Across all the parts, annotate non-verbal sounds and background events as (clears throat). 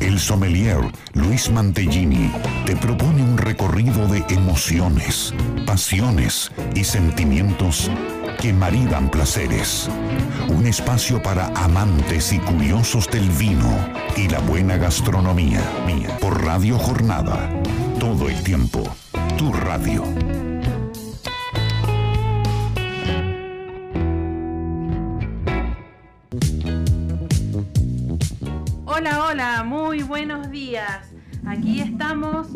El sommelier Luis Mantellini te propone un recorrido de emociones, pasiones y sentimientos que maridan placeres. Un espacio para amantes y curiosos del vino y la buena gastronomía. Mía. Por Radio Jornada. Todo el tiempo. Tu radio. Muy buenos días. Aquí estamos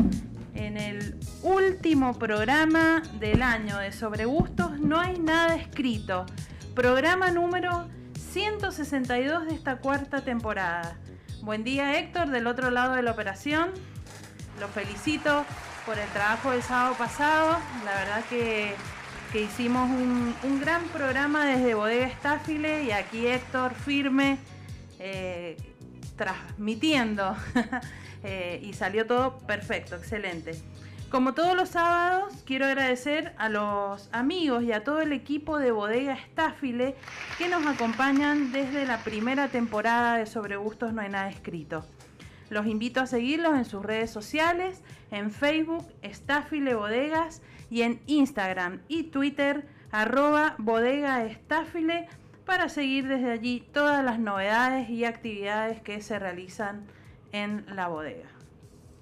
en el último programa del año de Sobre Gustos. No hay nada escrito. Programa número 162 de esta cuarta temporada. Buen día Héctor, del otro lado de la operación. Lo felicito por el trabajo del sábado pasado. La verdad que, hicimos un, un, gran programa desde Bodega Estáfile y aquí Héctor firme. Eh, transmitiendo (laughs) eh, y salió todo perfecto, excelente. Como todos los sábados, quiero agradecer a los amigos y a todo el equipo de Bodega Estáfile que nos acompañan desde la primera temporada de Sobre Gustos No hay nada escrito. Los invito a seguirlos en sus redes sociales, en Facebook, Estáfile Bodegas y en Instagram y Twitter, arroba Bodega Estáfile para seguir desde allí todas las novedades y actividades que se realizan en la bodega.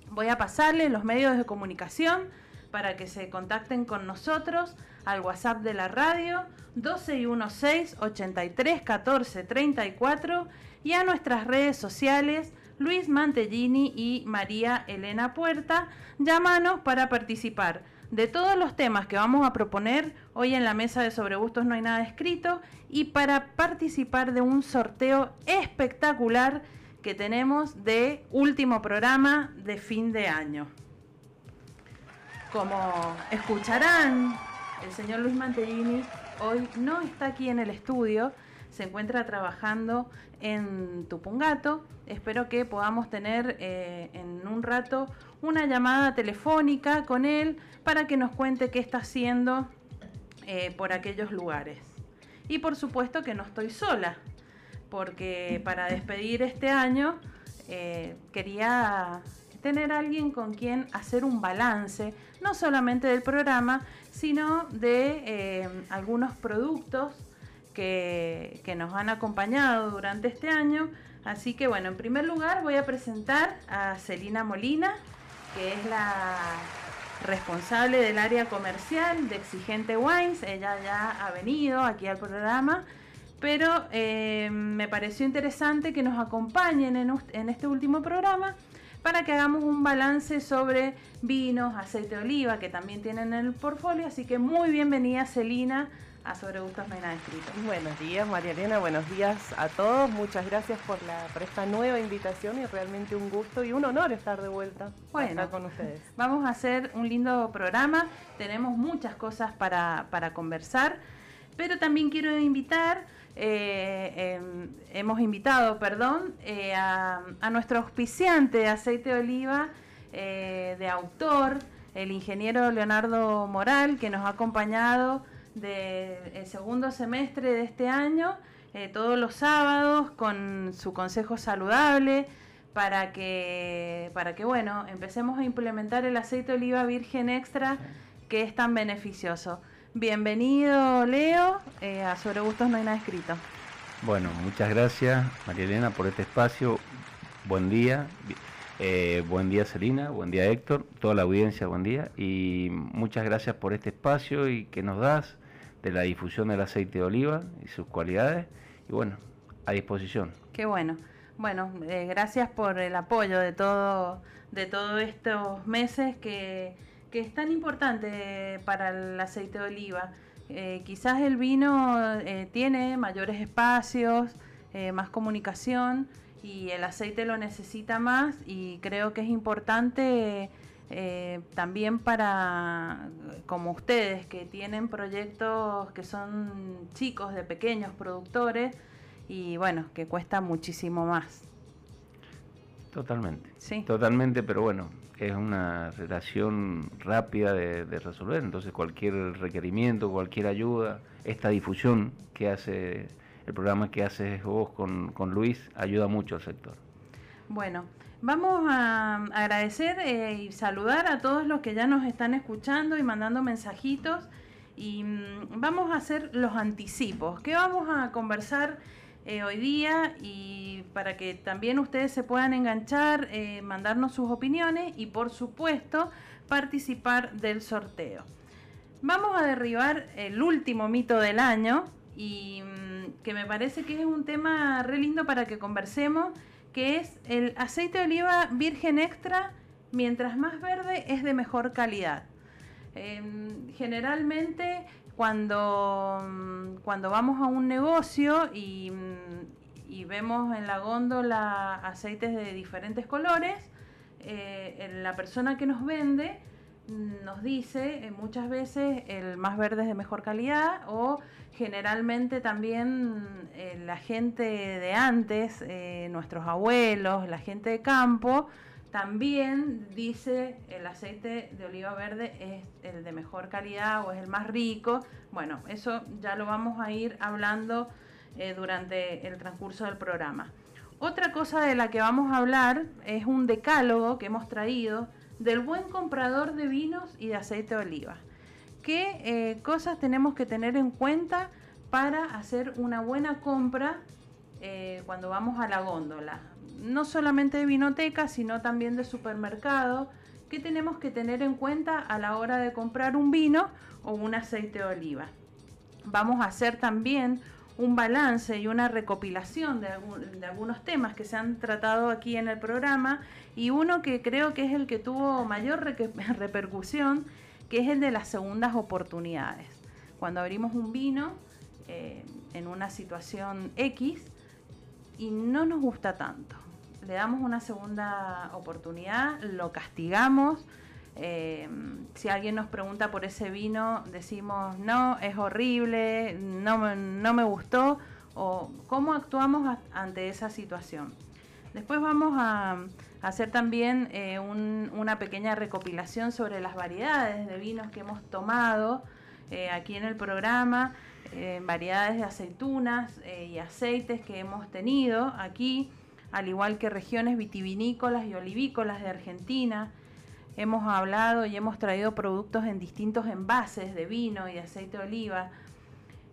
Voy a pasarle los medios de comunicación para que se contacten con nosotros al WhatsApp de la radio 1216 83 14 34 y a nuestras redes sociales Luis Mantellini y María Elena Puerta. Llámanos para participar de todos los temas que vamos a proponer hoy en la mesa de Sobre Gustos No hay nada escrito y para participar de un sorteo espectacular que tenemos de último programa de fin de año. Como escucharán, el señor Luis Mantellini hoy no está aquí en el estudio, se encuentra trabajando en Tupungato. Espero que podamos tener eh, en un rato una llamada telefónica con él para que nos cuente qué está haciendo eh, por aquellos lugares. Y por supuesto que no estoy sola, porque para despedir este año eh, quería tener a alguien con quien hacer un balance, no solamente del programa, sino de algunos productos que, nos han acompañado durante este año. Así que bueno, en primer lugar voy a presentar a Celina Molina, que es la responsable del área comercial de Exigente Wines. Ella ya ha venido aquí al programa, pero eh, me pareció interesante que nos acompañen en, en, este último programa para que hagamos un balance sobre vinos, aceite de oliva, que también tienen en el portfolio. Así que muy bienvenida, Celina, a Sobre Gustos No hay nada escrito. Buenos días, María Elena, buenos días a todos. Muchas gracias por, la, por esta nueva invitación y realmente un gusto y un honor estar de vuelta bueno, acá con ustedes. Vamos a hacer un lindo programa, tenemos muchas cosas para, para conversar, pero también quiero invitar, eh, eh, hemos invitado, perdón, eh, a, a, nuestro auspiciante de aceite de oliva de autor, el ingeniero Leonardo Moral, que nos ha acompañado del segundo semestre de este año, eh, todos los sábados con su consejo saludable para que, para que bueno, empecemos a implementar el aceite de oliva virgen extra que es tan beneficioso. Bienvenido Leo, eh, a Sobre Gustos no hay nada escrito. Bueno, muchas gracias María Elena por este espacio. Buen día. Eh, buen día Celina, buen día Héctor, toda la audiencia, buen día. Y muchas gracias por este espacio y que nos das de la difusión del aceite de oliva y sus cualidades. Y bueno, a disposición. Qué bueno. Bueno, eh, gracias por el apoyo de todo de todos estos meses que, que, es tan importante para el aceite de oliva. Eh, quizás el vino eh, tiene mayores espacios, eh, más comunicación y el aceite lo necesita más y creo que es importante eh, también para, como ustedes, que tienen proyectos que son chicos, de pequeños productores, y bueno, que cuesta muchísimo más. Totalmente. Sí. Totalmente, pero bueno, es una relación rápida de, de, resolver. Entonces, cualquier requerimiento, cualquier ayuda, esta difusión que hace el programa que haces vos con, con Luis, ayuda mucho al sector. Bueno, Vamos a agradecer eh, y saludar a todos los que ya nos están escuchando y mandando mensajitos. Y mm, vamos a hacer los anticipos. ¿Qué vamos a conversar eh, hoy día? Y para que también ustedes se puedan enganchar, eh, mandarnos sus opiniones y por supuesto participar del sorteo. Vamos a derribar el último mito del año y mm, que me parece que es un tema re lindo para que conversemos, que es el aceite de oliva virgen extra, mientras más verde es de mejor calidad. Em, generalmente cuando, mm, cuando vamos a un negocio y, mm, y, vemos en la góndola aceites de diferentes colores, eh, la persona que nos vende nos dice eh, muchas veces el más verde es de mejor calidad o generalmente también eh, la gente de antes, eh, nuestros abuelos, la gente de campo, también dice el aceite de oliva verde es el de mejor calidad o es el más rico. Bueno, eso ya lo vamos a ir hablando durante el transcurso del programa. Otra cosa de la que vamos a hablar es un decálogo que hemos traído del buen comprador de vinos y de aceite de oliva. ¿Qué eh, cosas tenemos que tener en cuenta para hacer una buena compra eh, cuando vamos a la góndola? No solamente de vinoteca, sino también de supermercado. ¿Qué tenemos que tener en cuenta a la hora de comprar un vino o un aceite de oliva? Vamos a hacer también un balance y una recopilación de, algunos temas que se han tratado aquí en el programa y uno que creo que es el que tuvo mayor (laughs) repercusión, que es el de las segundas oportunidades. Cuando abrimos un vino eh, en una situación X y no nos gusta tanto, le damos una segunda oportunidad, lo castigamos, eh, si alguien nos pregunta por ese vino, decimos, no, es horrible, no, no me gustó, o cómo actuamos ante esa situación. Después vamos a, hacer también eh, una pequeña recopilación sobre las variedades de vinos que hemos tomado eh, aquí en el programa, variedades de aceitunas y aceites que hemos tenido aquí, al igual que regiones vitivinícolas y olivícolas de Argentina. Hemos hablado y hemos traído productos en distintos envases de vino y de aceite de oliva,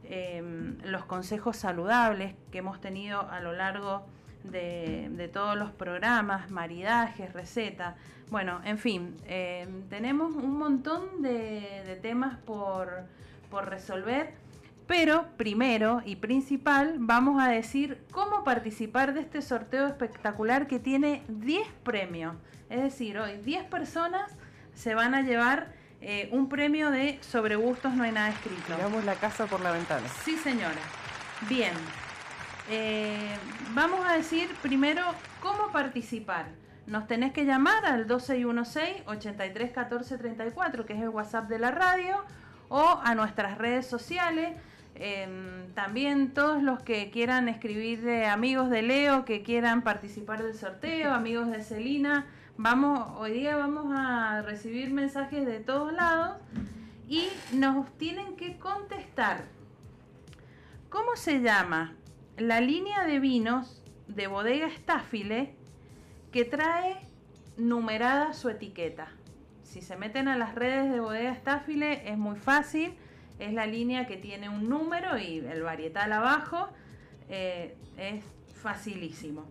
em, los consejos saludables que hemos tenido a lo largo de, todos los programas, maridajes, recetas. Bueno, en fin, em, tenemos un montón de, temas por, por resolver. Pero primero y principal vamos a decir cómo participar de este sorteo espectacular que tiene 10 premios. Es decir, hoy 10 personas se van a llevar eh, un premio de sobre gustos no hay nada escrito. Tiramos la casa por la ventana. Sí, señora. Bien. Eh, vamos a decir primero cómo participar. Nos tenés que llamar al 2616-831434, que es el WhatsApp de la radio, o a nuestras redes sociales. También todos los que quieran escribir de amigos de Leo, que quieran participar del sorteo, (laughs) amigos de Celina, Vamos, hoy día vamos a recibir mensajes de todos lados y nos tienen que contestar. ¿Cómo se llama la línea de vinos de bodega Estáfile que trae numerada su etiqueta? Si se meten a las redes de bodega Estáfile es muy fácil. Es la línea que tiene un número y el varietal abajo. Eh, es facilísimo.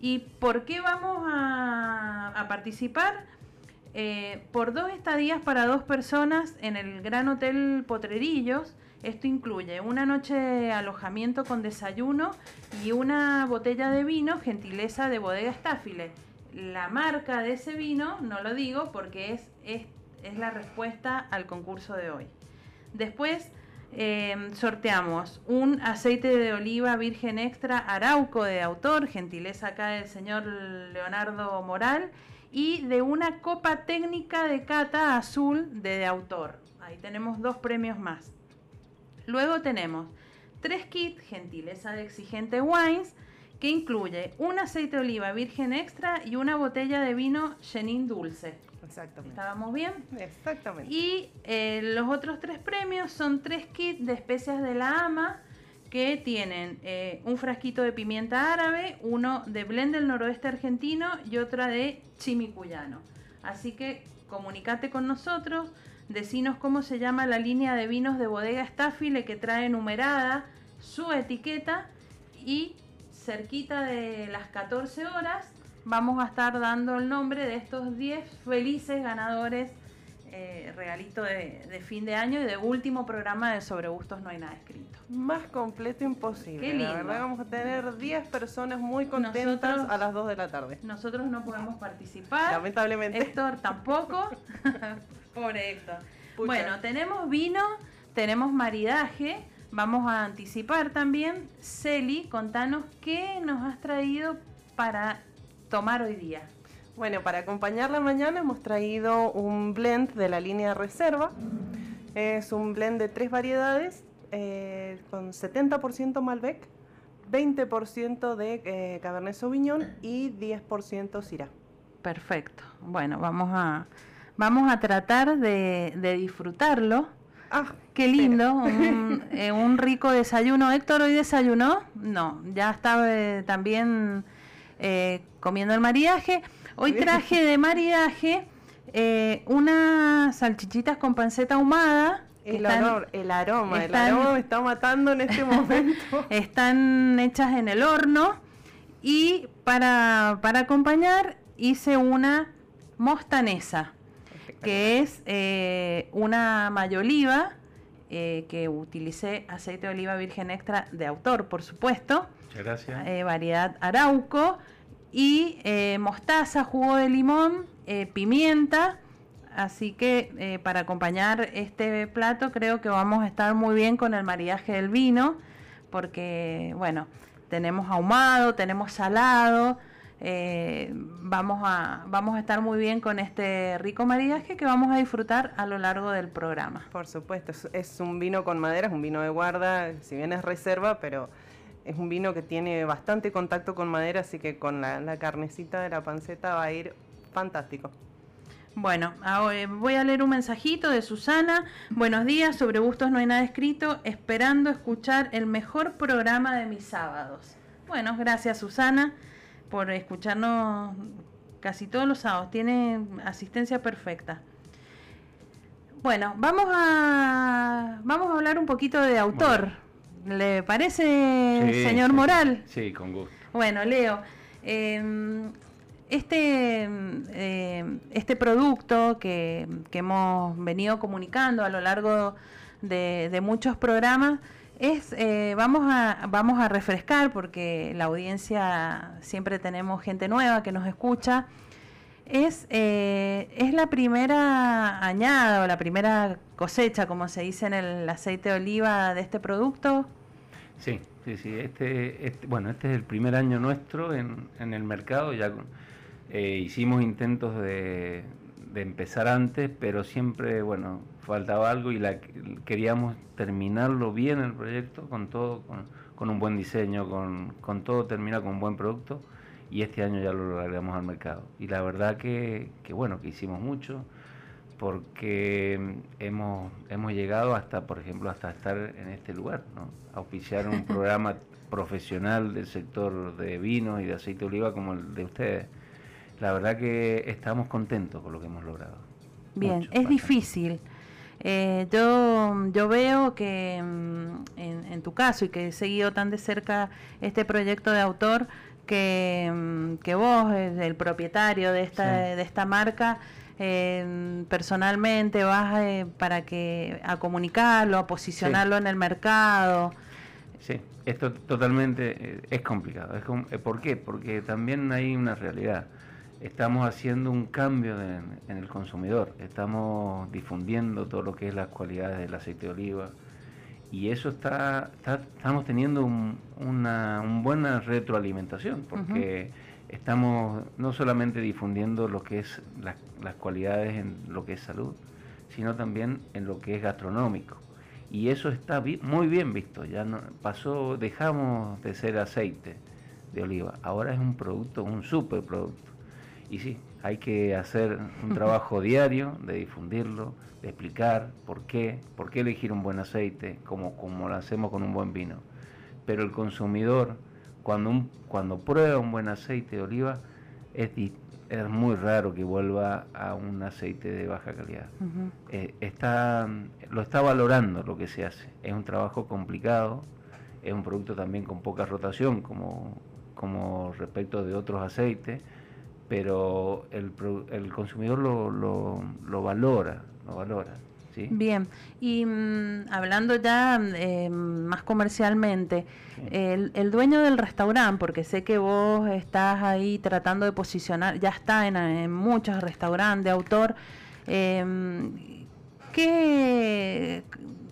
¿Y por qué vamos a, participar? Eh, por dos estadías para dos personas en el Gran Hotel Potrerillos. Esto incluye una noche de alojamiento con desayuno y una botella de vino, gentileza de bodega Estáfile. La marca de ese vino no lo digo porque es, es, es la respuesta al concurso de hoy. Después Em, sorteamos un aceite de oliva virgen extra Arauco de autor, gentileza acá del señor Leonardo Moral, y de una copa técnica de cata azul de, autor. Ahí tenemos dos premios más. Luego tenemos tres kits, gentileza de Exigente Wines, que incluye un aceite de oliva virgen extra y una botella de vino Chenin dulce. Exactamente. ¿Estábamos bien? Exactamente. Y eh, los otros tres premios son tres kits de especias de la ama que tienen eh, un frasquito de pimienta árabe, uno de blend del noroeste argentino y otra de chimicuyano. Así que comunicate con nosotros, decinos cómo se llama la línea de vinos de bodega Staffile que trae numerada su etiqueta y cerquita de las 14 horas vamos a estar dando el nombre de estos 10 felices ganadores eh, regalito de, fin de año y de último programa de Sobre Gustos No hay nada escrito. Más completo imposible. La verdad vamos a tener 10 personas muy contentas a las 2 de la tarde. Nosotros no podemos participar. Lamentablemente. Héctor tampoco. (laughs) Pobre Héctor. Bueno, tenemos vino, tenemos maridaje. Vamos a anticipar también. Celi, contanos qué nos has traído para tomar hoy día. Bueno, para acompañar la mañana hemos traído un blend de la línea Reserva. Es un blend de tres variedades eh, con 70% Malbec, 20% de eh, Cabernet Sauvignon y 10% Syrah. Perfecto. Bueno, vamos a, vamos a tratar de, disfrutarlo. Ah, qué lindo, (laughs) eh, un, rico desayuno. Héctor, ¿hoy desayunó? No, ya estaba también comiendo el mariaje. Hoy traje de maridaje eh, unas salchichitas con panceta ahumada. El, el aroma, el aroma me está matando en este momento. (laughs) están hechas en el horno y para, acompañar hice una mostanesa, que es eh, una mayoliva eh, que utilicé aceite de oliva virgen extra de autor, por supuesto. Muchas gracias. Eh, variedad arauco y eh, mostaza, jugo de limón, eh, pimienta. Así que eh, para acompañar este plato creo que vamos a estar muy bien con el maridaje del vino, porque bueno, tenemos ahumado, tenemos salado, vamos, a, vamos a estar muy bien con este rico maridaje que vamos a disfrutar a lo largo del programa. Por supuesto, es un vino con madera, es un vino de guarda, si bien es reserva, pero es un vino que tiene bastante contacto con madera, así que con la, carnecita de la panceta va a ir fantástico. Bueno, ahora voy a leer un mensajito de Susana. Buenos días, sobre gustos no hay nada escrito, esperando escuchar el mejor programa de mis sábados. Bueno, gracias Susana por escucharnos casi todos los sábados. Tiene asistencia perfecta. Bueno, vamos a, vamos a hablar un poquito de autor. ¿Le parece, señor Moral? Sí, con gusto. Bueno, Leo, em, este, em, este producto que, hemos venido comunicando a lo largo de, muchos programas es, eh, vamos, a, vamos a refrescar porque la audiencia siempre tenemos gente nueva que nos escucha. Es, eh, es la primera añada o la primera cosecha, como se dice en el aceite de oliva de este producto. Sí, sí, sí. Este, este bueno, este es el primer año nuestro en, en el mercado. Ya eh, hicimos intentos de, de, empezar antes, pero siempre, bueno, faltaba algo y la, queríamos terminarlo bien el proyecto con todo, con, con un buen diseño, con, con todo terminado con un buen producto y este año ya lo largamos al mercado. Y la verdad que, que bueno, que hicimos mucho porque hemos, hemos llegado hasta, por ejemplo, hasta estar en este lugar, ¿no? auspiciar un (laughs) programa profesional del sector de vino y de aceite de oliva como el de ustedes. La verdad que estamos contentos con lo que hemos logrado. Bien, es difícil. Eh, yo, yo veo que mm, en, tu caso y que he seguido tan de cerca este proyecto de autor, que, que vos, el propietario de esta, de esta marca, eh, personalmente vas eh, para que a comunicarlo, a posicionarlo en el mercado. Sí, esto totalmente eh, es complicado. Es ¿Por qué? Porque también hay una realidad. Estamos haciendo un cambio en el consumidor. Estamos difundiendo todo lo que es las cualidades del aceite de oliva, y eso está, estamos teniendo una, buena retroalimentación porque estamos no solamente difundiendo lo que es las cualidades en lo que es salud, sino también en lo que es gastronómico. Y eso está muy bien visto. Ya no, pasó, dejamos de ser aceite de oliva. Ahora es un producto, un superproducto. Y sí, hay que hacer un trabajo (laughs) diario de difundirlo, de explicar por qué, por qué elegir un buen aceite, como, como lo hacemos con un buen vino. pero el consumidor, cuando, un, cuando prueba un buen aceite de oliva, es, es muy raro que vuelva a un aceite de baja calidad. Eh, está, lo está valorando lo que se hace. Es un trabajo complicado, es un producto también con poca rotación, como, como respecto de otros aceites, pero el, el consumidor lo, lo, lo valora, lo valora. Bien, y mm, hablando ya eh, más comercialmente, el, dueño del restaurante, porque sé que vos estás ahí tratando de posicionar, ya está en, muchos restaurantes de autor, em, ¿qué,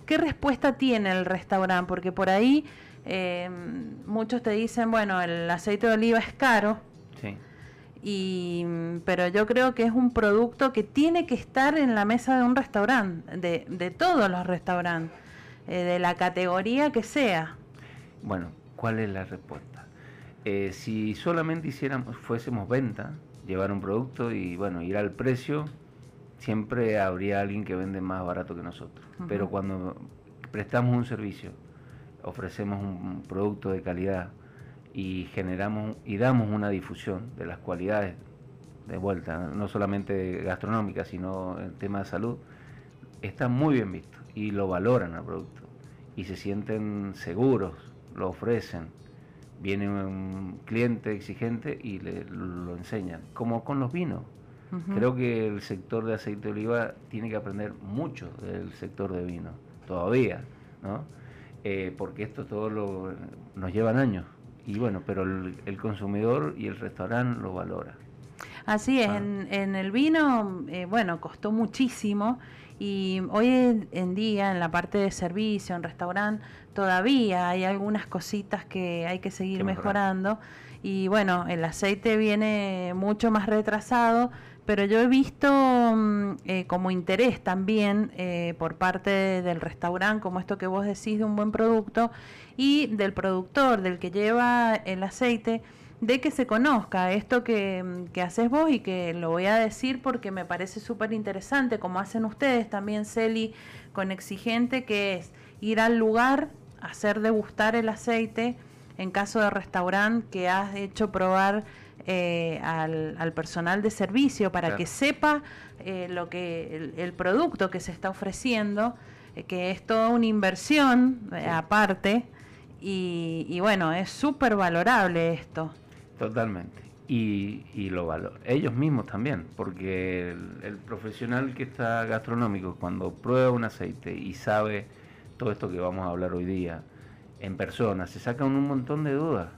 ¿qué respuesta tiene el restaurante? Porque por ahí em, muchos te dicen, bueno, el aceite de oliva es caro. Sí y, pero yo creo que es un producto que tiene que estar en la mesa de un restaurante, de, de todos los restaurantes, eh, de la categoría que sea. Bueno, ¿cuál es la respuesta? Eh, si solamente hiciéramos, fuésemos venta, llevar un producto y bueno, ir al precio, siempre habría alguien que vende más barato que nosotros. Pero cuando prestamos un servicio, ofrecemos un producto de calidad, y generamos y damos una difusión de las cualidades de vuelta, no solamente gastronómicas, sino en tema de salud, está muy bien visto y lo valoran al producto y se sienten seguros, lo ofrecen. Viene un cliente exigente y le, lo enseñan, como con los vinos. Creo que el sector de aceite de oliva tiene que aprender mucho del sector de vino, todavía, ¿no? Eh, porque esto todo lo, nos llevan años y bueno, pero el, consumidor y el restaurante lo valora. Así es, ah. en, el vino, eh, bueno, costó muchísimo y hoy en día en la parte de servicio, en restaurante, todavía hay algunas cositas que hay que seguir mejorando y bueno, el aceite viene mucho más retrasado, pero yo he visto mm, eh, como interés también eh, por parte del restaurante, como esto que vos decís de un buen producto, y del productor, del que lleva el aceite, de que se conozca esto que, mm, haces vos y que lo voy a decir porque me parece súper interesante, como hacen ustedes también, Celi, con Exigente, que es ir al lugar, hacer degustar el aceite, en caso de restaurante que has hecho probar eh, al, personal de servicio para que sepa eh, lo que el, producto que se está ofreciendo, eh, que es toda una inversión aparte y, bueno, es súper valorable esto. Totalmente. Y, y lo valor ellos mismos también, porque el, profesional que está gastronómico, cuando prueba un aceite y sabe todo esto que vamos a hablar hoy día en persona, se sacan un montón de dudas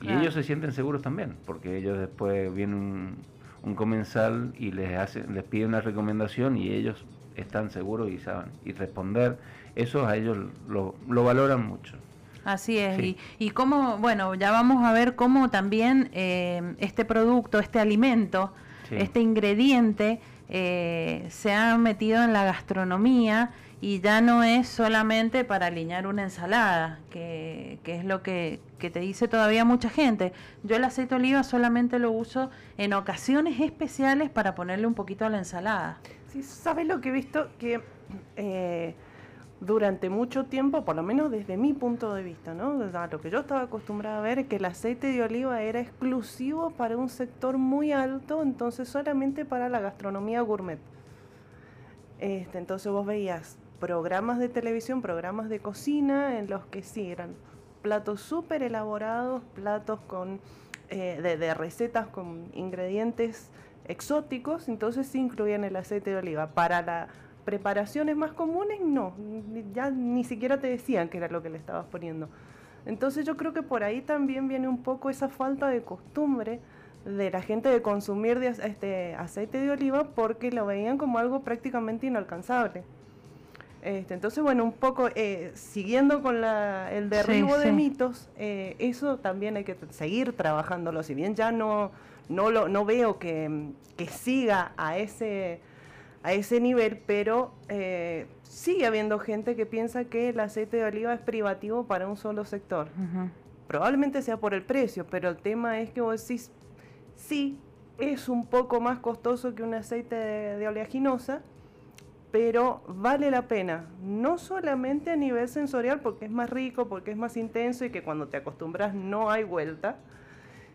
y ellos se sienten seguros también, porque ellos después vienen un, comensal y les hace, les pide una recomendación y ellos están seguros y saben. Y responder, eso a ellos lo, valoran mucho. Así es, y, y cómo, bueno, ya vamos a ver cómo también eh, este producto, este alimento, este ingrediente eh, se ha metido en la gastronomía y ya no es solamente para alinear una ensalada, que, es lo que, te dice todavía mucha gente. Yo el aceite de oliva solamente lo uso en ocasiones especiales para ponerle un poquito a la ensalada. Sí, ¿sabes lo que he visto? Que eh, durante mucho tiempo, por lo menos desde mi punto de vista, ¿no? lo que yo estaba acostumbrada a ver es que el aceite de oliva era exclusivo para un sector muy alto, entonces solamente para la gastronomía gourmet. Este, entonces vos veías programas de televisión, programas de cocina, en los que sí eran platos súper elaborados, platos con, eh, de, recetas con ingredientes exóticos, entonces sí incluían el aceite de oliva. Para las preparaciones más comunes, no, ya ni siquiera te decían que era lo que le estabas poniendo. Entonces yo creo que por ahí también viene un poco esa falta de costumbre de la gente de consumir este aceite de oliva porque lo veían como algo prácticamente inalcanzable. Este, entonces, bueno, un poco eh, siguiendo con el derribo de mitos, eh, eso también hay que seguir trabajándolo. Si bien ya no, no, lo, no veo que, siga a ese, a ese nivel, pero eh, sigue habiendo gente que piensa que el aceite de oliva es privativo para un solo sector. Probablemente sea por el precio, pero el tema es que vos decís, sí, es un poco más costoso que un aceite de oleaginosa pero vale la pena, no solamente a nivel sensorial, porque es más rico, porque es más intenso y que cuando te acostumbras no hay vuelta,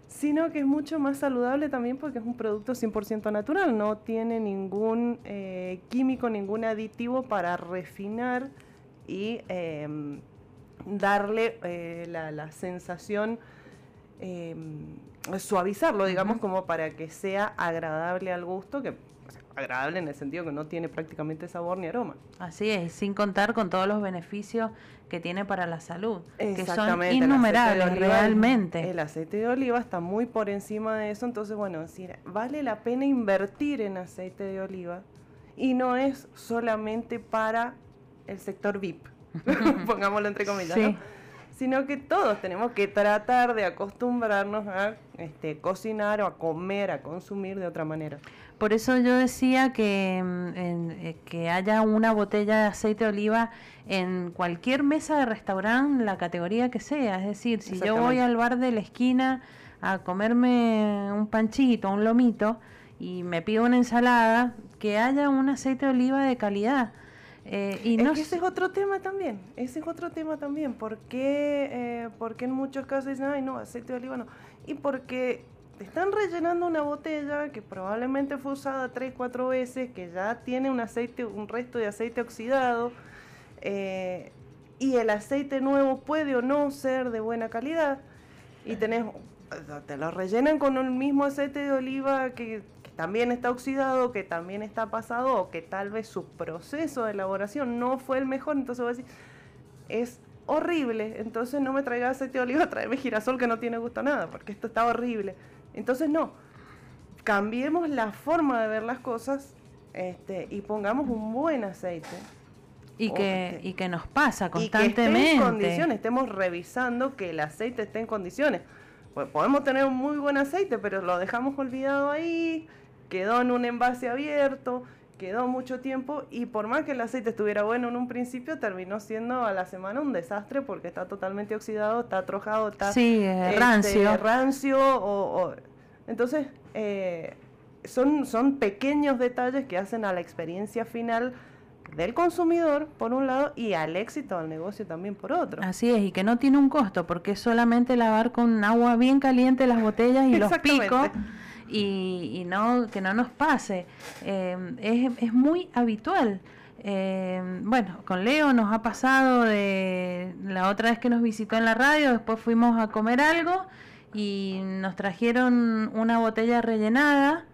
sino que es mucho más saludable también porque es un producto 100% natural, no tiene ningún eh, químico, ningún aditivo para refinar y em, darle eh, la, sensación, em, suavizarlo, digamos, como para que sea agradable al gusto, que agradable en el sentido que no tiene prácticamente sabor ni aroma. Así es, sin contar con todos los beneficios que tiene para la salud, que son innumerables realmente. El aceite de oliva está muy por encima de eso, entonces bueno, decir, vale la pena invertir en aceite de oliva y no es solamente para el sector VIP, (laughs) pongámoslo entre comillas, sino que todos tenemos que tratar de acostumbrarnos a este, cocinar o a comer, a consumir de otra manera. Por eso yo decía que, mm, eh, que haya una botella de aceite de oliva en cualquier mesa de restaurante, la categoría que sea. Es decir, si yo voy al bar de la esquina a comerme un panchito, un lomito, y me pido una ensalada, que haya un aceite de oliva de calidad. Eh, y no ese es otro tema también, ese es otro tema también, porque, eh, porque en muchos casos dicen, ay no, aceite de oliva no, y porque están rellenando una botella que probablemente fue usada tres, cuatro veces, que ya tiene un aceite, un resto de aceite oxidado, eh, y el aceite nuevo puede o no ser de buena calidad, y tenés, te lo rellenan con el mismo aceite de oliva que, también está oxidado, que también está pasado, o que tal vez su proceso de elaboración no fue el mejor, entonces voy a decir, es horrible, entonces no me traiga aceite de oliva, (laughs) tráeme girasol que no tiene gusto a nada, porque esto está horrible. Entonces no, cambiemos la forma de ver las cosas este, y pongamos un buen aceite. Y que, y que nos pasa constantemente. Y que esté en condiciones, estemos revisando que el aceite esté en condiciones. Pues podemos tener un muy buen aceite, pero lo dejamos olvidado ahí, quedó en un envase abierto, quedó mucho tiempo y por más que el aceite estuviera bueno en un principio, terminó siendo a la semana un desastre porque está totalmente oxidado, está trojado, está sí, este, rancio. rancio o, entonces, eh, son, son pequeños detalles que hacen a la experiencia final del consumidor por un lado y al éxito del negocio también por otro. Así es, y que no tiene un costo porque es solamente lavar con agua bien caliente las botellas y los picos y, no que no nos pase. Eh, es, es, muy habitual. Eh, bueno, con Leo nos ha pasado de la otra vez que nos visitó en la radio, después fuimos a comer algo y nos trajeron una botella rellenada.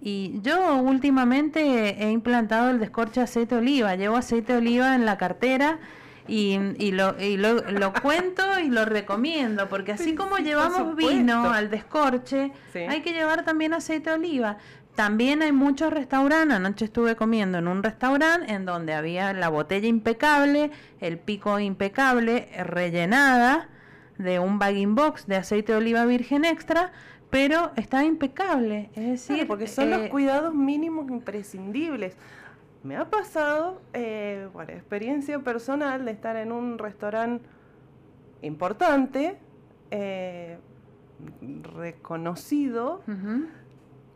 Y yo últimamente he implantado el descorche aceite de oliva. Llevo aceite de oliva en la cartera y, y, lo, y lo, cuento y lo recomiendo, porque así como llevamos vino al descorche, hay que llevar también aceite de oliva. También hay muchos restaurantes, anoche estuve comiendo en un restaurante en donde había la botella impecable, el pico impecable, rellenada, de un bagging box de aceite de oliva virgen extra, pero está impecable. Es decir, porque son los eh, cuidados mínimos imprescindibles. Me ha pasado, eh, por experiencia personal, de estar en un restaurante importante, eh, reconocido,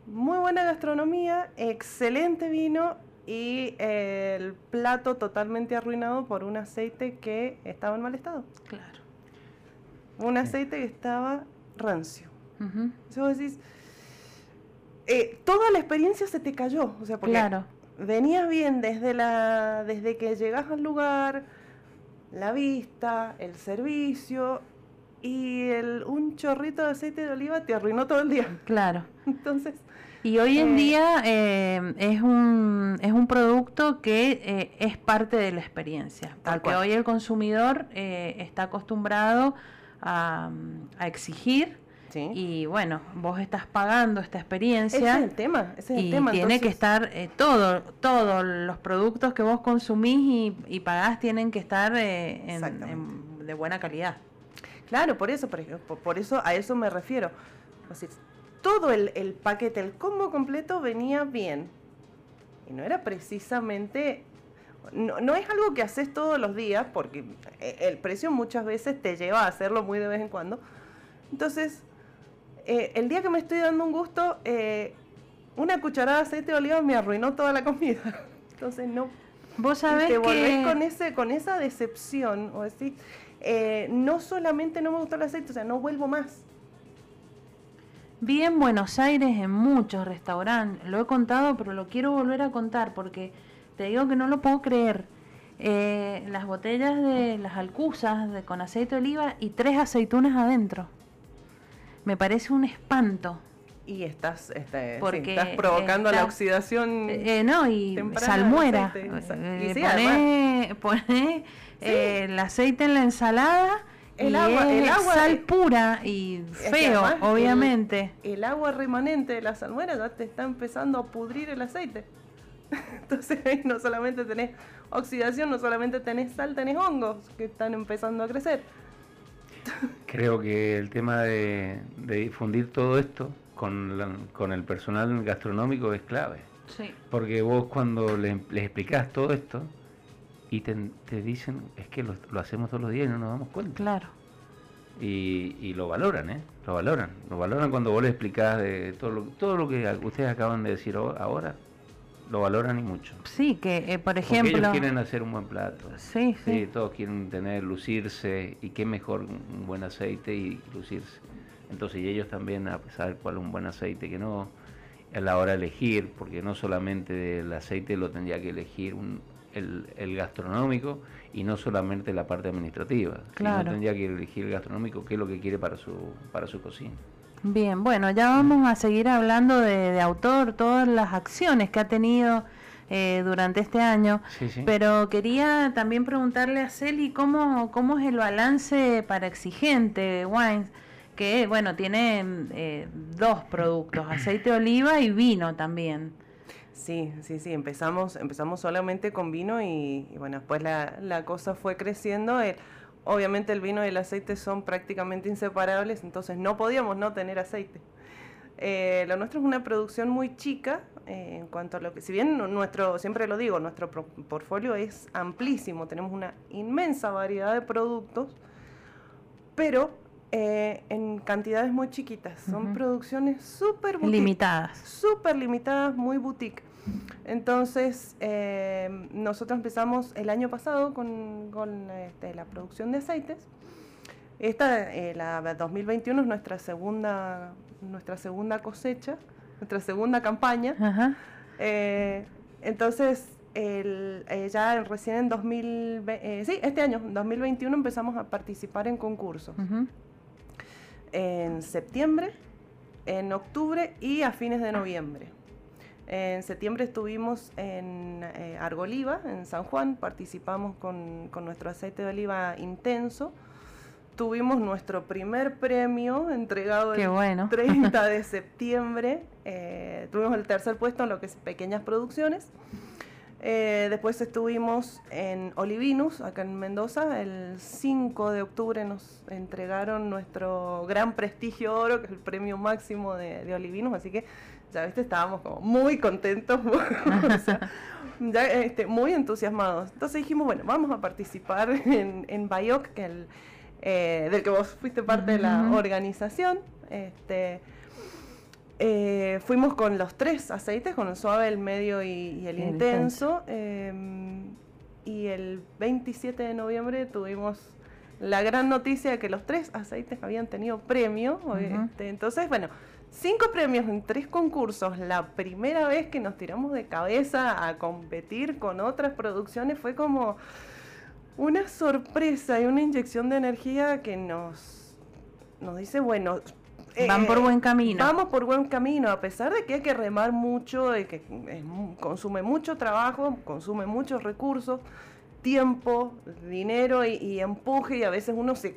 muy buena gastronomía, excelente vino y el plato totalmente arruinado por un aceite que estaba en mal estado. Claro un aceite que estaba rancio. vos decís, eh, toda la experiencia se te cayó, o sea, porque claro. Venías bien desde, la, desde que llegas al lugar, la vista, el servicio, y el, un chorrito de aceite de oliva te arruinó todo el día. Claro. (laughs) Entonces... Y hoy en eh, día eh, es, un, es un producto que es parte de la experiencia, porque hoy el consumidor está acostumbrado a, exigir. Y bueno, vos estás pagando esta experiencia. Ese es el tema, ese es y el tema. Tiene que estar eh, todo, todos los productos que vos consumís y, pagás tienen que estar eh, de buena calidad. Claro, por eso, por, por, eso a eso me refiero. todo el, el paquete, el combo completo venía bien. Y no era precisamente no, es algo que haces todos los días, porque eh, el precio muchas veces te lleva a hacerlo muy de vez en cuando. Entonces, eh, el día que me estoy dando un gusto, eh, una cucharada de aceite de oliva me arruinó toda la comida. (laughs) Entonces no. Vos sabés te volvés que... con, ese, con esa decepción, o decís, eh, no solamente no me gustó el aceite, o sea, no vuelvo más. Vi en Buenos Aires en muchos restaurantes, lo he contado, pero lo quiero volver a contar porque te digo que no lo puedo creer. Eh, las botellas de las alcusas de, con aceite de oliva y tres aceitunas adentro. Me parece un espanto. Y estás, este, sí, estás provocando la oxidación. Eh, no, y salmuera. Eh, Y sí, poné, poné, eh, el aceite en la ensalada El y agua- es el agua- sal pura y feo, además obviamente. el agua remanente de la salmuera ya te está empezando a pudrir el aceite. (laughs) Entonces no solamente tenés oxidación, no solamente tenés sal, tenés hongos que están empezando a crecer. Creo que el tema de, de difundir todo esto con, la- con el personal gastronómico es clave. Sí. Porque vos cuando le- les explicás todo esto y te, te dicen, es que lo, lo hacemos todos los días y no nos damos cuenta. Claro. Y, y lo valoran, ¿eh? Lo valoran. Lo valoran cuando vos les explicás de todo lo, todo lo que ustedes acaban de decir ahora. Lo valoran y mucho. Sí, que eh, por Porque ejemplo. ellos quieren hacer un buen plato. Sí, sí. Sí, todos quieren tener, lucirse, y qué mejor un buen aceite y lucirse. Entonces, y ellos también a saber cuál es un buen aceite, que no a la hora de elegir, porque no solamente el aceite lo tendría que elegir un- el, el gastronómico y no solamente la parte administrativa, Claro. sino tendría que elegir el gastronómico qué es lo que quiere para su, para su cocina. Bien, bueno, ya vamos a seguir hablando de, de autor, todas las acciones que ha tenido eh, durante este año. Sí, sí. Pero quería también preguntarle a Celi cómo, cómo es el balance para Exigente Wines, que bueno, tiene eh, dos productos, (clears throat) aceite de oliva y vino también. Sí, sí, sí, empezamos, empezamos solamente con vino y, y bueno, después la, la cosa fue creciendo. El- obviamente el vino y el aceite son prácticamente inseparables, entonces no podíamos no tener aceite. Eh, lo nuestro es una producción muy chica eh, en cuanto a lo que, si bien nu- nuestro, siempre lo digo, nuestro portfolio es amplísimo, tenemos una inmensa variedad de productos, pero eh, en cantidades muy chiquitas, son producciones súper Limitadas. súper limitadas, muy boutique. Entonces, eh, nosotros empezamos el año pasado con, con, este, la producción de aceites. Esta, eh, la 2021, es nuestra segunda, nuestra segunda cosecha, nuestra segunda campaña. Ajá. Eh, entonces, el- eh, ya recién en 2020, eh, sí, este año, en 2021, empezamos a participar en concursos ujú. en septiembre, en octubre y a fines de noviembre. En septiembre estuvimos en eh, Argoliva, en San Juan, participamos con, con nuestro aceite de oliva intenso. Tuvimos nuestro primer premio entregado Qué el bueno. (laughs) 30 de (laughs) septiembre. Eh, tuvimos el tercer puesto en lo que es pequeñas producciones. Eh, después estuvimos en Olivinus, acá en Mendoza. El 5 de octubre nos entregaron nuestro gran prestigio oro, que es el premio máximo de, de Olivinus. Así que, ya viste, estábamos como muy contentos, (laughs) o sea, ya, este, muy entusiasmados. Entonces dijimos, bueno, vamos a participar en, en Bayoc, que el, eh, del que vos fuiste parte de la organización. Este, eh, fuimos con los tres aceites, con el suave, el medio y, y el intenso. em, y el 27 de noviembre tuvimos la gran noticia de que los tres aceites habían tenido premio. Este, entonces, bueno, cinco premios en tres concursos. La primera vez que nos tiramos de cabeza a competir con otras producciones fue como una sorpresa y una inyección de energía que nos, nos dice, bueno, Van eh, por buen camino. Vamos por buen camino, a pesar de que hay que remar mucho, de que es consume mucho trabajo, consume muchos recursos, tiempo, dinero y, y empuje, y a veces uno se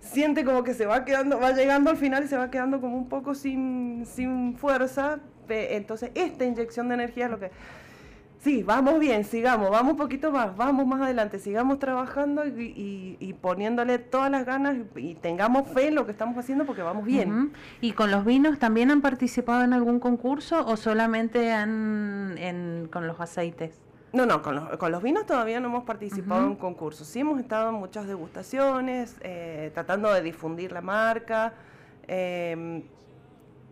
siente como que se va quedando, va llegando al final y se va quedando como un poco sin, sin fuerza. Entonces, esta inyección de energía es lo que Sí, vamos bien, sigamos, vamos un poquito más, vamos más adelante, sigamos trabajando y, y- poniéndole todas las ganas y, tengamos fe en lo que estamos haciendo porque vamos bien. ¿Y con los vinos también han participado en algún concurso o solamente han en, con los aceites? No, no, con los, con los vinos todavía no hemos participado en concursos. Sí hemos estado en muchas degustaciones, eh, tratando de difundir la marca. eh,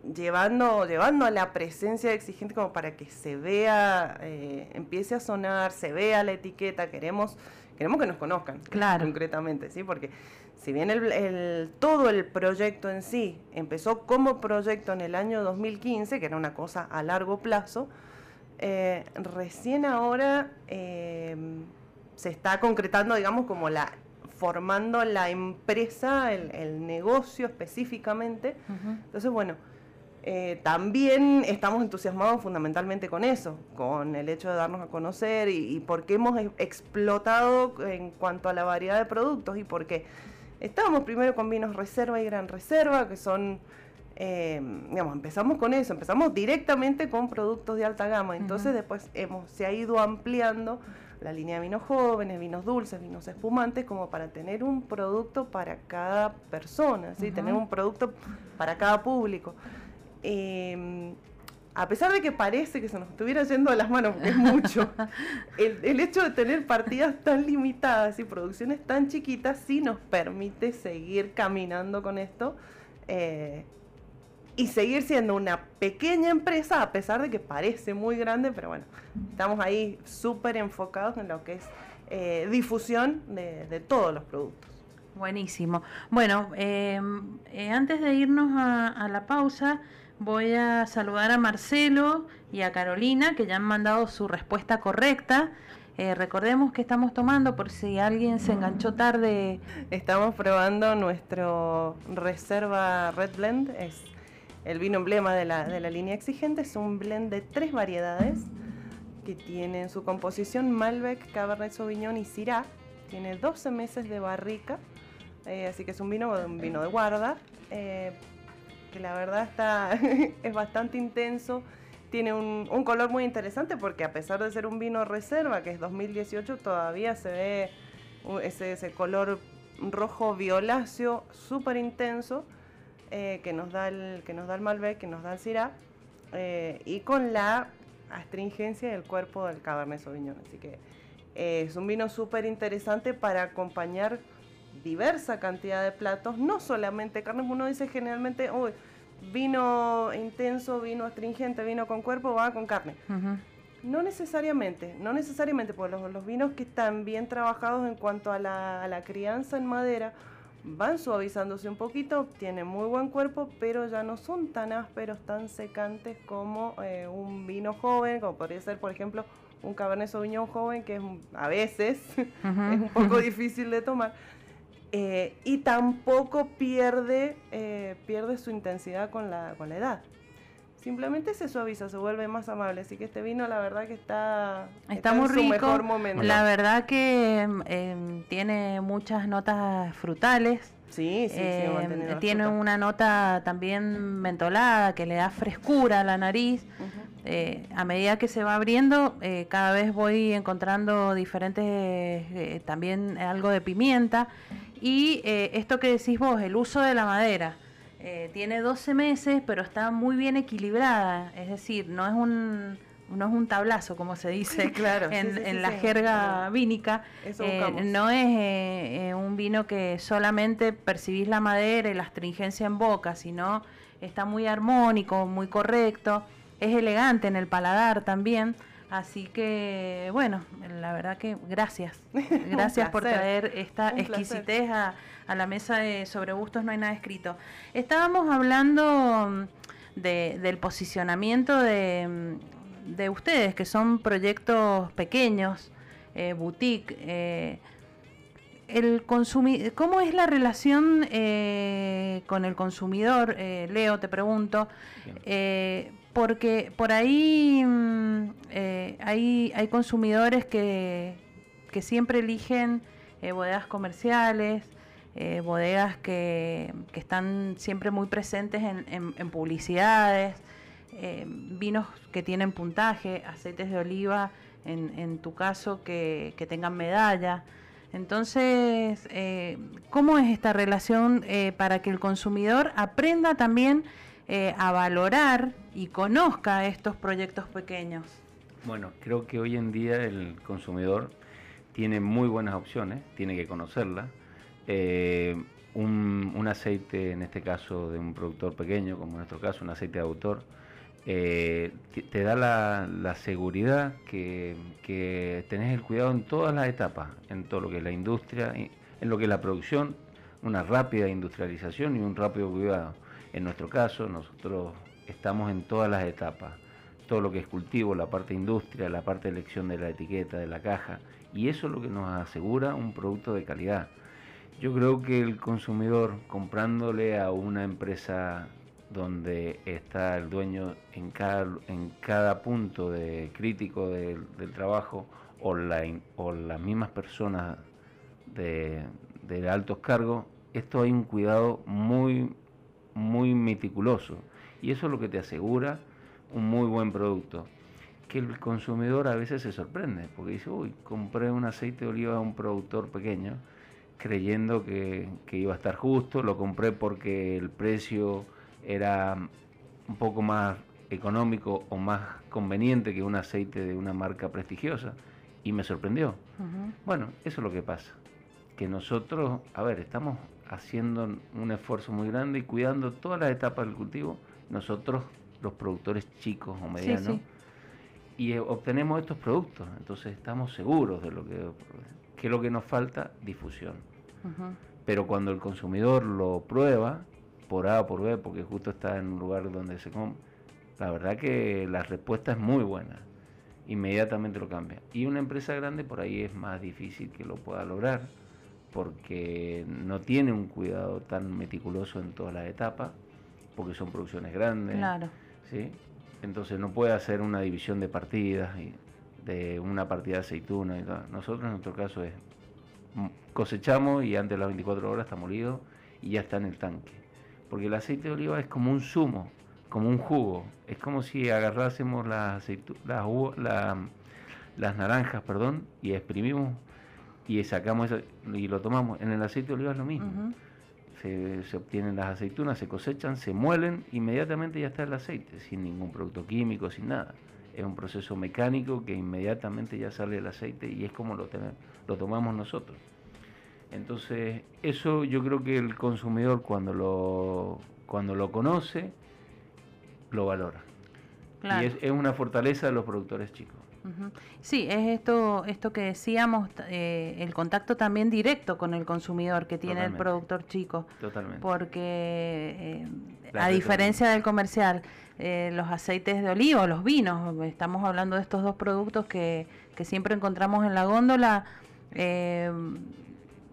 llevando, llevando a la presencia de exigente como para que se vea, eh, empiece a sonar, se vea la etiqueta, queremos, queremos que nos conozcan claro. concretamente, ¿sí? Porque si bien el, todo el proyecto en sí empezó como proyecto en el año 2015, que era una cosa a largo plazo, eh, recién ahora eh, se está concretando, digamos, como la formando la empresa, el, negocio específicamente. Entonces, bueno, eh, también estamos entusiasmados fundamentalmente con eso, con el hecho de darnos a conocer y, porque hemos explotado en cuanto a la variedad de productos y porque estábamos primero con vinos reserva y gran reserva, que son, eh, digamos, empezamos con eso, empezamos directamente con productos de alta gama, entonces después hemos, se ha ido ampliando la línea de vinos jóvenes, vinos dulces, vinos espumantes, como para tener un producto para cada persona, ¿sí? tener un producto para cada público. Em, a pesar de que parece que se nos estuviera yendo de las manos, porque es mucho, (laughs) el, hecho de tener partidas tan limitadas y producciones tan chiquitas sí nos permite seguir caminando con esto eh, y seguir siendo una pequeña empresa, a pesar de que parece muy grande, pero bueno, estamos ahí súper enfocados en lo que es eh, difusión de, todos los productos. Buenísimo. Bueno, em, eh, antes de irnos a la pausa, Voy a saludar a Marcelo y a Carolina que ya han mandado su respuesta correcta. Eh, recordemos que estamos tomando, por si alguien se enganchó tarde. Estamos probando nuestro Reserva Red Blend. Es el vino emblema de la, de la línea exigente. Es un blend de tres variedades que tiene en su composición Malbec, Cabernet Sauvignon y Syrah. Tiene 12 meses de barrica, eh, así que es un vino, un vino de guarda. Eh, que la verdad está (laughs) es bastante intenso. Tiene un, color muy interesante porque a pesar de ser un vino reserva, que es 2018, todavía se ve ese, ese color rojo violáceo súper intenso eh, que, nos da el, que nos da el Malbec, que nos da el Syrah, eh, y con la astringencia del cuerpo del Cabernet Sauvignon. Así que eh, es un vino súper interesante para acompañar diversa cantidad de platos, no solamente carnes, uno dice generalmente, uy, vino intenso, vino astringente, vino con cuerpo, va con carne. No necesariamente, no necesariamente, porque los, vinos que están bien trabajados en cuanto a la, crianza en madera van suavizándose un poquito, tienen muy buen cuerpo, pero ya no son tan ásperos, tan secantes como eh, un vino joven, como podría ser, por ejemplo, un Cabernet Sauvignon joven, que es, a veces (laughs) es un poco difícil de tomar. Eh, y tampoco pierde, eh, pierde su intensidad con la, con la edad. Simplemente se suaviza, se vuelve más amable. Así que este vino, la verdad que está, está, muy en rico. Su mejor momento. La verdad que em, tiene muchas notas frutales. Sí, sí, sí em, Tiene una nota también mentolada que le da frescura a la nariz. Eh, a medida que se va abriendo, cada vez voy encontrando diferentes, también algo de pimienta y eh, esto que decís vos, el uso de la madera. Eh, tiene 12 meses, pero está muy bien equilibrada. Es decir, no es un, no es un tablazo, como se dice claro, en, la jerga vínica. Eh, no es un vino que solamente percibís la madera y la astringencia en boca, sino está muy armónico, muy correcto. Es elegante en el paladar también. Así que, bueno, la verdad que gracias. (laughs) Gracias por traer esta exquisitez a, la mesa de Sobre Gustos No hay nada escrito. Estábamos hablando mm, del posicionamiento de, mm, de, ustedes, que son proyectos pequeños, eh, boutique. Eh, el ¿Cómo es la relación eh, con el consumidor? Leo, te pregunto porque por ahí mm, eh, hay, hay, consumidores que, siempre eligen eh, bodegas comerciales, eh, bodegas que, están siempre muy presentes en, publicidades, vinos que tienen puntaje, aceites de oliva, en, tu caso, que, que tengan medalla. Entonces, ¿cómo es esta relación para que el consumidor aprenda también eh, a valorar y conozca estos proyectos pequeños? Bueno, creo que hoy en día el consumidor tiene muy buenas opciones, tiene que conocerlas. Eh, un, aceite, en este caso de un productor pequeño, como en nuestro caso, un aceite de autor, eh, te, da la, seguridad que, que, tenés el cuidado en todas las etapas, en todo lo que es la industria, en lo que es la producción, una rápida industrialización y un rápido cuidado. En nuestro caso, nosotros estamos en todas las etapas, todo lo que es cultivo, la parte industria, la parte de elección de la etiqueta, de la caja, y eso es lo que nos asegura un producto de calidad. Yo creo que el consumidor comprándole a una empresa donde está el dueño en cada, en cada punto de crítico del, trabajo o, o las mismas personas de, de altos cargos, esto hay un cuidado muy, muy meticuloso y eso es lo que te asegura un muy buen producto. Que el consumidor a veces se sorprende porque dice, uy, compré un aceite de oliva a un productor pequeño creyendo que, iba a estar justo, lo compré porque el precio era un poco más económico o más conveniente que un aceite de una marca prestigiosa y me sorprendió. Bueno, eso es lo que pasa, que nosotros, a ver, estamos haciendo un esfuerzo muy grande y cuidando todas las etapas del cultivo, nosotros los productores chicos o medianos, y obtenemos estos productos, entonces estamos seguros de lo que ¿Qué es lo que nos falta? Difusión. Pero cuando el consumidor lo prueba, por A o por B, porque justo está en un lugar donde se come, la verdad que la respuesta es muy buena. Inmediatamente lo cambia. Y una empresa grande por ahí es más difícil que lo pueda lograr, porque no tiene un cuidado tan meticuloso en todas las etapas, porque son producciones grandes. Claro. ¿sí? Entonces no puede hacer una división de partidas. Y, de una partida de aceituna y todo. Nosotros en nuestro caso es mm, cosechamos y antes de las 24 horas está molido y ya está en el tanque. Porque el aceite de oliva es como un zumo, como un jugo. Es como si agarrásemos las, las, las naranjas perdón, y exprimimos y sacamos y lo tomamos. En el aceite de oliva es lo mismo. se, se, obtienen las aceitunas, se cosechan, se muelen, inmediatamente ya está el aceite, sin ningún producto químico, sin nada es un proceso mecánico que inmediatamente ya sale el aceite y es como lo, lo tomamos nosotros. Entonces, eso yo creo que el consumidor cuando lo, cuando lo conoce, lo valora. Y es, una fortaleza de los productores chicos. Sí, es esto, esto que decíamos, eh, el contacto también directo con el consumidor que tiene el productor chico. Totalmente. Porque eh, a diferencia del comercial, eh, los aceites de oliva, los vinos, estamos hablando de estos dos productos que, que siempre encontramos en la góndola.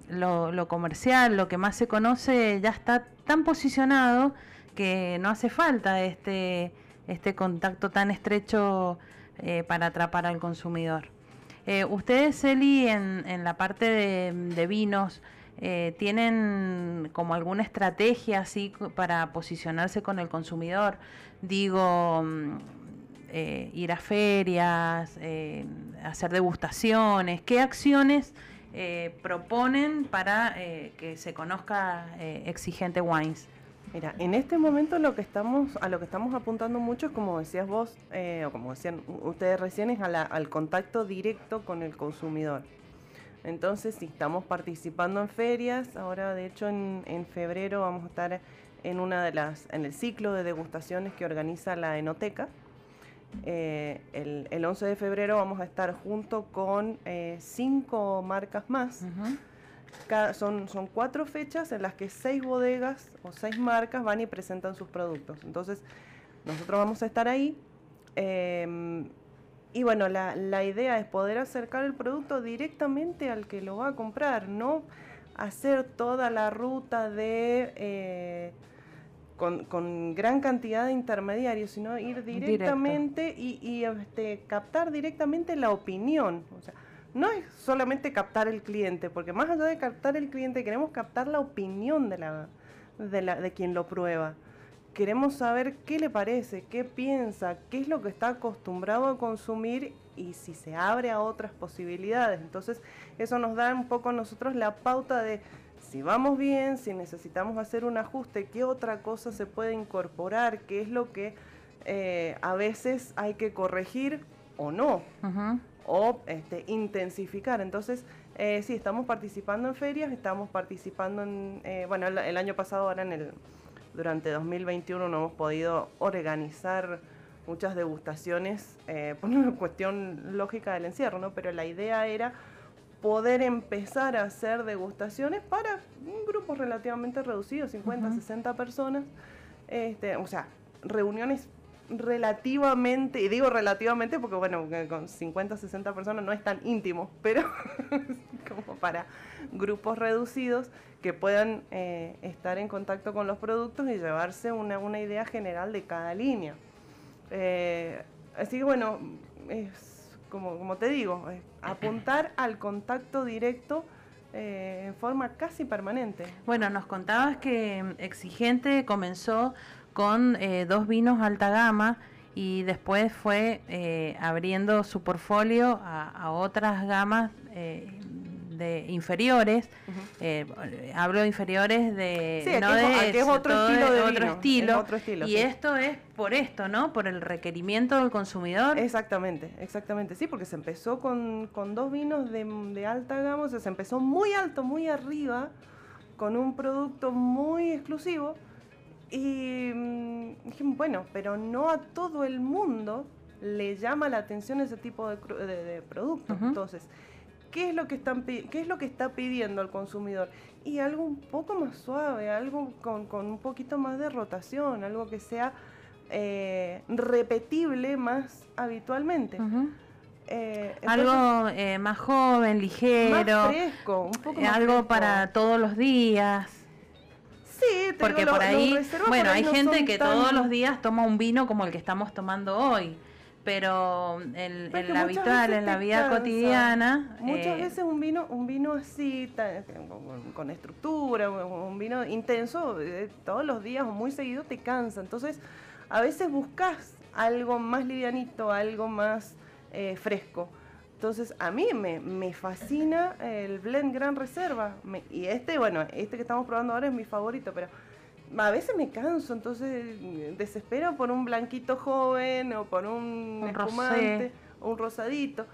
Lo, lo comercial, lo que más se conoce, ya está tan posicionado que no hace falta este, este contacto tan estrecho eh, para atrapar al consumidor. Eh, ustedes, Eli, en, la parte de, vinos, eh, ¿tienen como alguna estrategia así para posicionarse con el consumidor? Digo, mm, ir a ferias, hacer degustaciones, ¿qué acciones proponen para que se conozca Exigente Wines? Mira, en este momento a lo que estamos apuntando mucho es, como decías vos, eh, o como decían ustedes recién, es al contacto directo con el consumidor. Entonces, si estamos participando en ferias, ahora de hecho en, febrero vamos a estar en una de las, en el ciclo de degustaciones que organiza la Enoteca. Eh, el, 11 de febrero vamos a estar junto con eh, cinco marcas más son, son cuatro fechas en las que seis bodegas o seis marcas van y presentan sus productos. Entonces, nosotros vamos a estar ahí. Em, y bueno, la, la, idea es poder acercar el producto directamente al que lo va a comprar, no hacer toda la ruta de... Eh, con, gran cantidad de intermediarios, sino ir directamente y, y este, captar directamente la opinión. O sea, no es solamente captar el cliente, porque más allá de captar el cliente, queremos captar la opinión de, la, de, quien lo prueba. Queremos saber qué le parece, qué piensa, qué es lo que está acostumbrado a consumir y si se abre a otras posibilidades. Entonces, eso nos da un poco a nosotros la pauta de si vamos bien, si necesitamos hacer un ajuste, qué otra cosa se puede incorporar, qué es lo que eh, a veces hay que corregir o no o este, intensificar. Entonces, Eh, sí, estamos participando en ferias, estamos participando en, eh, bueno, el, el, año pasado, ahora en el, durante 2021 no hemos podido organizar muchas degustaciones eh, (laughs) por una cuestión lógica del encierro, ¿no? Pero la idea era poder empezar a hacer degustaciones para grupos relativamente reducidos, 50, 60 personas, este, o sea, reuniones relativamente, y digo relativamente porque bueno, con 50, 60 personas no es tan íntimo, pero (laughs) como para grupos reducidos que puedan eh, estar en contacto con los productos y llevarse una, una idea general de cada línea. Eh, así que bueno, es como, como te digo, apuntar (clears throat) al contacto directo eh, en forma casi permanente. Bueno, nos contabas que Exigente comenzó con eh, dos vinos alta gama y después fue eh, abriendo su portfolio a, a otras gamas eh, de inferiores. eh, hablo de inferiores de Sí, no de es otro estilo de otro vino, estilo. es otro estilo, y sí. esto es por esto, ¿no? Por el requerimiento del consumidor. Exactamente, exactamente, sí, porque se empezó con, con dos vinos de, de alta gama, o sea, se empezó muy alto, muy arriba, con un producto muy exclusivo. Y mm, dijimos, bueno, pero no a todo el mundo le llama la atención ese tipo de, de- de productos. Entonces, ¿qué es, lo que están, ¿qué es lo que está pidiendo el consumidor? Y algo un poco más suave, algo con, con un poquito más de rotación, algo que sea eh, repetible más habitualmente. Eh, entonces, Algo eh, más joven, ligero, más fresco, un poco eh, más algo fresco. para todos los días. Sí, te Porque por lo- los ahí, bueno, por ahí hay no gente que tan- todos los días toma un vino como el que estamos tomando hoy, pero la muchas habitual, en la vida cansa. cotidiana, Muchas eh, veces un vino, un vino así, con, con estructura, un, un vino intenso, eh, todos los días o muy seguido te cansa. Entonces, a veces buscas algo más livianito, algo más eh, fresco. Entonces, a mí me, me fascina el blend Gran Reserva. Me- y este, bueno, este que estamos probando ahora es mi favorito, pero a veces me canso, entonces eh, desespero por un blanquito joven o por un, Un espumante, rosé. o un rosadito.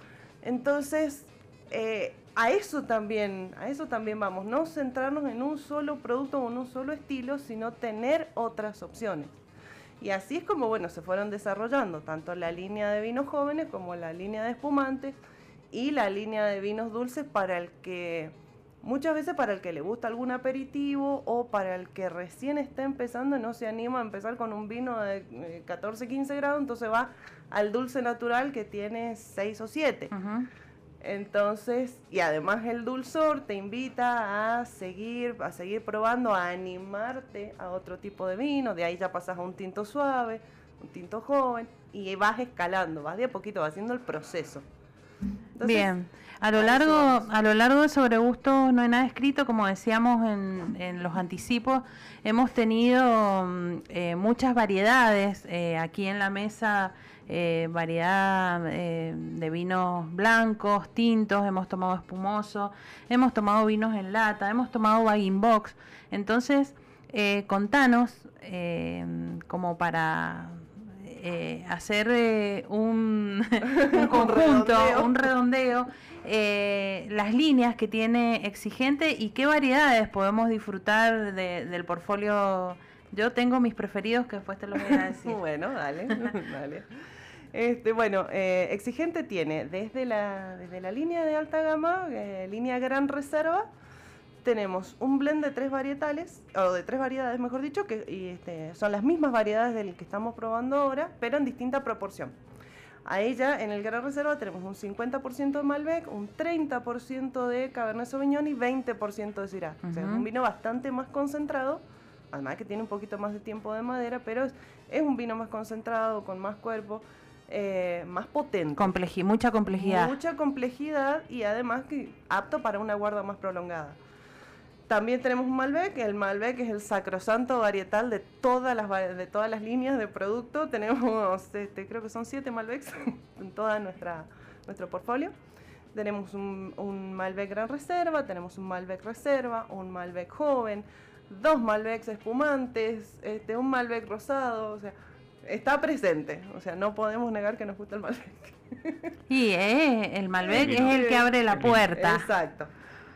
Entonces, eh, a eso también, a eso también vamos, no centrarnos en un solo producto o en un solo estilo, sino tener otras opciones. Y así es como, bueno, se fueron desarrollando tanto la línea de vinos jóvenes como la línea de espumantes y la línea de vinos dulces para el que, muchas veces para el que le gusta algún aperitivo o para el que recién está empezando no se anima a empezar con un vino de eh, 14, 15 grados, entonces va al dulce natural que tiene 6 o 7. ujú. Entonces, y además el dulzor te invita a seguir, a seguir probando, a animarte a otro tipo de vino, de ahí ya pasas a un tinto suave, un tinto joven, y vas escalando, vas de a poquito, vas haciendo el proceso. Entonces, Bien, a lo largo, a lo largo de sobre gustos no hay nada escrito, como decíamos en, en los anticipos, hemos tenido mm, eh, muchas variedades eh, aquí en la mesa, eh, variedad eh, de vinos blancos, tintos, hemos tomado espumoso, hemos tomado vinos en lata, hemos tomado bag in box, entonces eh, contanos eh, como para eh, hacer eh, (laughs) un, un conjunto, redondeo. un redondeo, eh, las líneas que tiene Exigente y qué variedades podemos disfrutar de- del portfolio. Yo tengo mis preferidos que después te los voy a (laughs) decir. Bueno, dale, (laughs) dale. Este, bueno, eh, Exigente tiene desde la, desde la línea de alta gama, eh, línea Gran Reserva, tenemos un blend de tres varietales, o de tres variedades mejor dicho, que y, este, son las mismas variedades del que estamos probando ahora, pero en distinta proporción. A ella, en el Gran Reserva, tenemos un 50% de Malbec, un 30% de Cabernet Sauvignon y 20% de Syrah. O sea, es un vino bastante más concentrado, además que tiene un poquito más de tiempo de madera, pero es, es un vino más concentrado, con más cuerpo, eh, más potente. Compleji- mucha complejidad. Mucha complejidad y además que apto para una guarda más prolongada. También tenemos un Malbec, el Malbec es el sacrosanto varietal de todas las, de todas las líneas de producto. (laughs) Tenemos, este, creo que son siete Malbecs (laughs) en nuestra, nuestro portfolio. Tenemos un, un Malbec Gran Reserva, tenemos un Malbec Reserva, un Malbec Joven, dos Malbecs espumantes, este, un Malbec rosado, o sea, está presente. O sea, no podemos negar que nos gusta el Malbec. (laughs) Y eh, el Malbec El es el que abre la puerta. Exacto.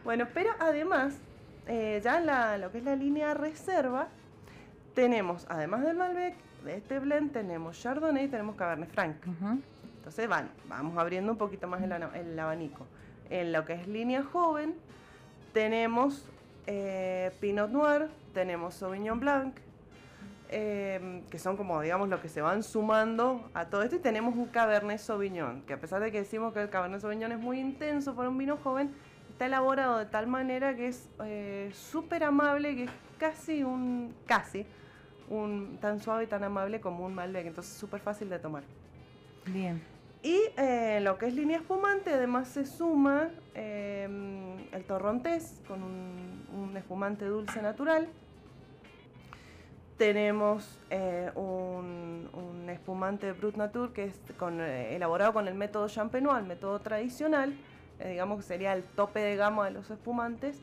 Bueno, pero además, eh, ya en la, lo que es la línea reserva, tenemos, además del Malbec, de este blend, tenemos Chardonnay y tenemos Cabernet Franc. Entonces, van, vamos abriendo un poquito más el, abanico. En lo que es línea joven, tenemos eh, Pinot Noir, tenemos Sauvignon Blanc, eh, que son como, digamos, lo que se van sumando a todo esto. Y tenemos un Cabernet Sauvignon, que a pesar de que decimos que el Cabernet Sauvignon es muy intenso para un vino joven, está elaborado de tal manera que es eh, súper amable, que es casi un, casi, un, tan suave y tan amable como un Malbec. Entonces, súper fácil de tomar. Bien. Y eh, lo que es línea espumante, además se suma eh, el torrontés con un, un espumante dulce natural. Tenemos eh, un, un espumante Brut Nature que es con, eh, elaborado con el método champenois, el método tradicional, eh, digamos que sería el tope de gama de los espumantes,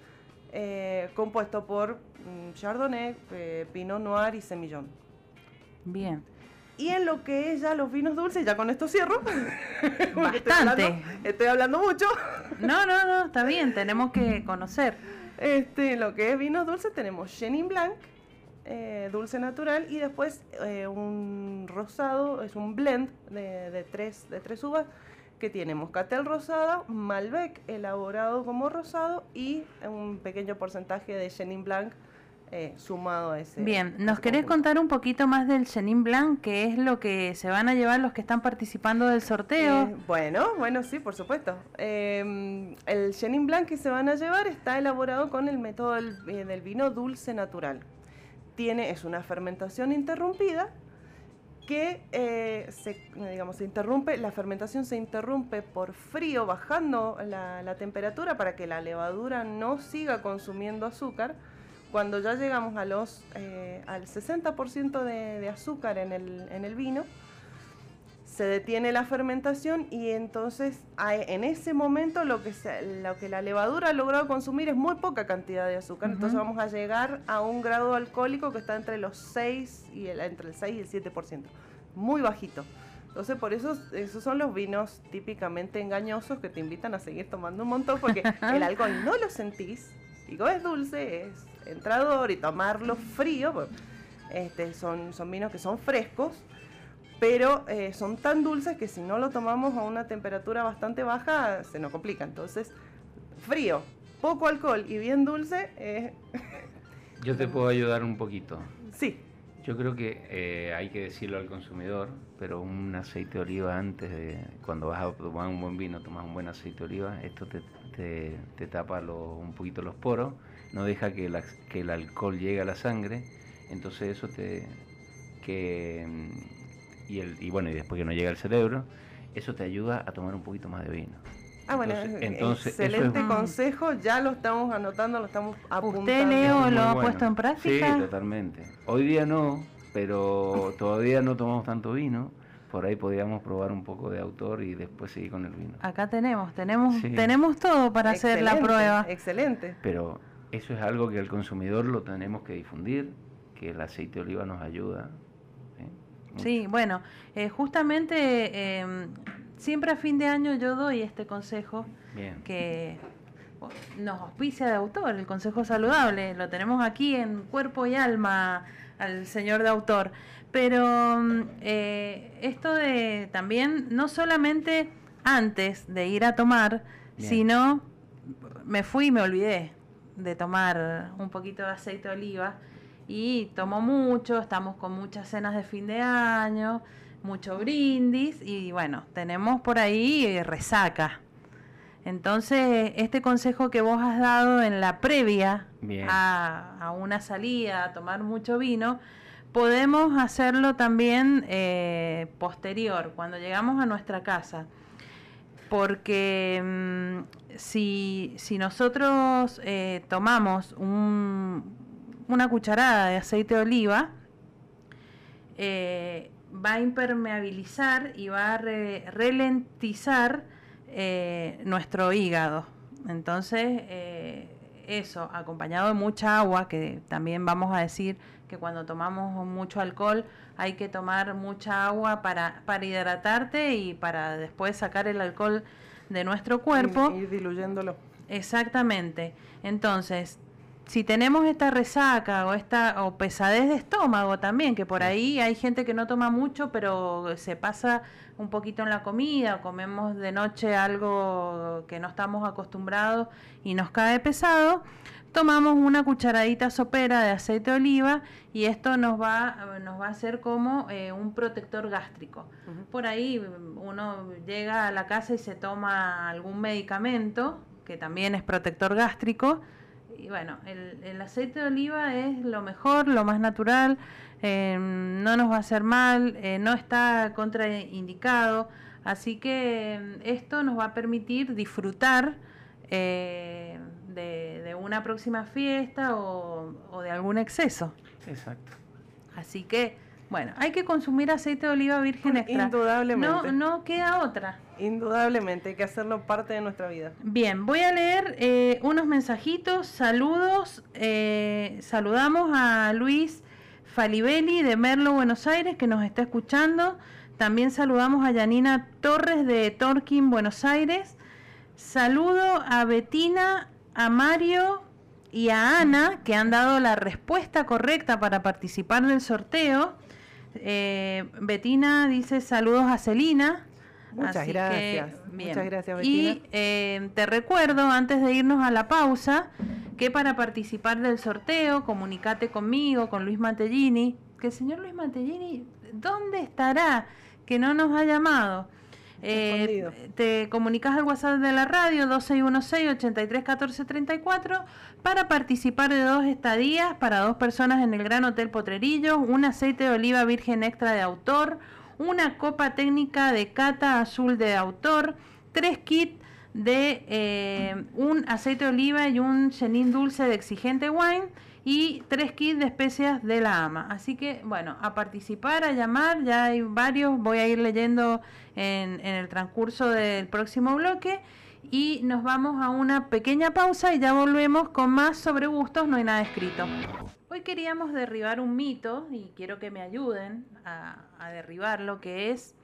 eh, compuesto por mm, Chardonnay, eh, Pinot Noir y Semillón. Bien. Y en lo que es ya los vinos dulces, ya con esto cierro. (laughs) Estoy Bastante. hablando, estoy hablando mucho. No, no, no, está bien, tenemos que conocer. Este, lo que es vinos dulces tenemos Chenin Blanc, eh, dulce natural, y después eh, un rosado, es un blend de, de tres, de tres uvas, que tiene moscatel rosada, Malbec elaborado como rosado y un pequeño porcentaje de Chenin Blanc eh, sumado a ese. Bien, ¿nos querés contar un poquito más del Chenin Blanc, que es lo que se van a llevar los que están participando del sorteo? Eh, bueno, bueno, sí, por supuesto. Eh, el Chenin Blanc que se van a llevar está elaborado con el método del, del vino dulce natural. Tiene, es una fermentación interrumpida que eh, se, digamos, se interrumpe, la fermentación se interrumpe por frío, bajando la, la temperatura para que la levadura no siga consumiendo azúcar. Cuando ya llegamos a los, eh, al 60% de, de azúcar en el, en el vino, se detiene la fermentación y entonces en ese momento lo que, se- lo que la levadura ha logrado consumir es muy poca cantidad de azúcar, entonces vamos a llegar a un grado alcohólico que está entre los 6 y el, entre el 6 y el 7%, muy bajito. Entonces por eso esos son los vinos típicamente engañosos que te invitan a seguir tomando un montón porque (laughs) el alcohol no lo sentís y como es dulce, es entrador y tomarlo frío, pues, este, son, son vinos que son frescos, pero eh, son tan dulces que si no lo tomamos a una temperatura bastante baja se nos complica. Entonces, frío, poco alcohol y bien dulce, eh, (laughs) Yo te puedo ayudar un poquito. sí. Yo creo que eh, hay que decirlo al consumidor, pero un aceite de oliva antes de, cuando vas a tomar un buen vino, tomas un buen aceite de oliva, esto te, te- te tapa lo- un poquito los poros, no deja que, la- que el alcohol llegue a la sangre, entonces eso te... que mm, y, el, y bueno, y después que no llega al cerebro, eso te ayuda a tomar un poquito más de vino. Ah, bueno, Entonces- entonces, eso es- excelente consejo, ya lo estamos anotando, lo estamos apuntando. ¿Usted, Leo, lo ha bueno. puesto en práctica? Sí, totalmente. Hoy día no, pero (laughs) todavía no tomamos tanto vino. Por ahí podríamos probar un poco de autor y después seguir con el vino. Acá tenemos, tenemos, Sí. tenemos todo para hacer la prueba. Excelente. Pero eso es algo que al consumidor lo tenemos que difundir, que el aceite de oliva nos ayuda. ¿Sí? Mucho. Sí, bueno, eh, justamente eh, siempre a fin de año yo doy este consejo Bien. que nos auspicia de autor, el consejo saludable, lo tenemos aquí en cuerpo y alma al señor de autor. Pero mm, eh, esto de también, no solamente antes de ir a tomar, Bien. sino me fui y me olvidé de tomar un poquito de aceite de oliva y tomo mucho, estamos con muchas cenas de fin de año, mucho brindis y bueno, tenemos por ahí eh, resaca. Entonces, este consejo que vos has dado en la previa a, a una salida, a tomar mucho vino, podemos hacerlo también eh, posterior, cuando llegamos a nuestra casa. Porque mm, si, si nosotros eh, tomamos un- una cucharada de aceite de oliva, eh, va a impermeabilizar y va a re- ralentizar eh, nuestro hígado. Entonces, eh, eso, acompañado de mucha agua, que también vamos a decir que cuando tomamos mucho alcohol hay que tomar mucha agua para, para hidratarte y para después sacar el alcohol de nuestro cuerpo. Ir diluyéndolo. Exactamente. Entonces, si tenemos esta resaca o esta o pesadez de estómago también, que por ahí hay gente que no toma mucho, pero se pasa un poquito en la comida, o comemos de noche algo que no estamos acostumbrados y nos cae pesado, tomamos una cucharadita sopera de aceite de oliva y esto nos va, nos va a hacer como eh, un protector gástrico. Por ahí uno llega a la casa y se toma algún medicamento que también es protector gástrico. Y bueno, el, aceite de oliva es lo mejor, lo más natural, eh, no nos va a hacer mal, eh, no está contraindicado, así que esto nos va a permitir disfrutar de, de, una próxima fiesta o, o de algún exceso. Exacto. Así que, bueno, hay que consumir aceite de oliva virgen (laughs) extra. Indudablemente. No, no queda otra. Indudablemente, hay que hacerlo parte de nuestra vida. Bien, voy a leer eh, unos mensajitos, saludos. Eh, saludamos a Luis Falibelli de Merlo, Buenos Aires, que nos está escuchando. También saludamos a Yanina Torres de Torquín, Buenos Aires. Saludo a Betina, a Mario y a Ana, que han dado la respuesta correcta para participar del sorteo. Eh, Betina dice saludos a Celina. Muchas gracias. Muchas gracias, Betina. Y eh, te recuerdo, antes de irnos a la pausa, que para participar del sorteo, comunicate conmigo, con Luis Mantellini. Que el señor Luis Mantellini, ¿dónde estará? Que no nos ha llamado. Eh, te comunicas al WhatsApp de la radio 2616-831434 para participar de dos estadías para dos personas en el Gran Hotel Potrerillo, un aceite de oliva virgen extra de autor, una copa técnica de cata azul de autor, tres kits de eh, un aceite de oliva y un chenin dulce de exigente wine y tres kits de especias de la ama. Así que, bueno, a participar, a llamar, ya hay varios, voy a ir leyendo en, el transcurso del próximo bloque y nos vamos a una pequeña pausa y ya volvemos con más sobre gustos, no hay nada escrito. Hoy queríamos derribar un mito y quiero que me ayuden a, a derribarlo, que es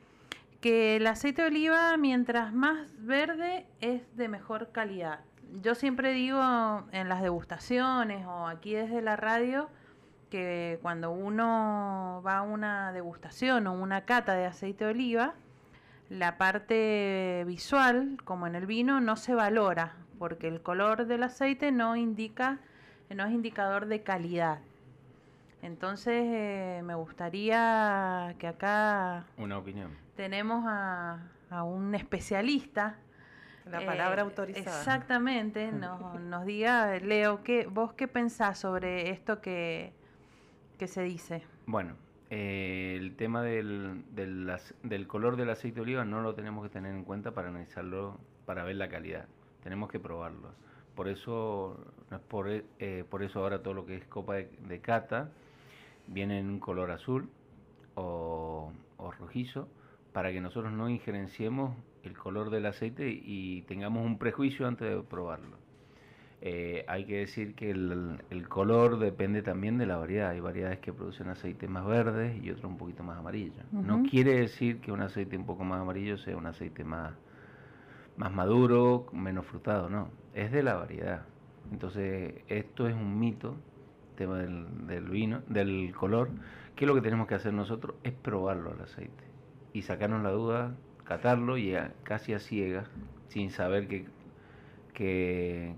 que el aceite de oliva mientras más verde es de mejor calidad yo siempre digo en las degustaciones o aquí desde la radio que cuando uno va a una degustación o una cata de aceite de oliva, la parte visual, como en el vino, no se valora, porque el color del aceite no indica, no es indicador de calidad. Entonces eh, me gustaría que acá una opinión. Tenemos a, a un especialista la palabra eh, autorizada. Exactamente, (laughs) nos, nos diga, Leo, ¿qué, ¿vos qué pensás sobre esto que, que se dice? Bueno, eh, el tema del, del, del, color del aceite de oliva no lo tenemos que tener en cuenta para analizarlo, para ver la calidad. Tenemos que probarlo. Por eso, por, eh, por eso ahora todo lo que es copa de, cata viene en un color azul o, o rojizo para que nosotros no injerenciemos el color del aceite y tengamos un prejuicio antes de probarlo. Eh, hay que decir que el, color depende también de la variedad. Hay variedades que producen aceite más verdes y otros un poquito más amarillo. No quiere decir que un aceite un poco más amarillo sea un aceite más, más maduro, menos frutado, no. Es de la variedad. Entonces, esto es un mito, tema del, del vino, del color, que lo que tenemos que hacer nosotros es probarlo al aceite y sacarnos la duda catarlo y casi a ciegas, sin saber qué,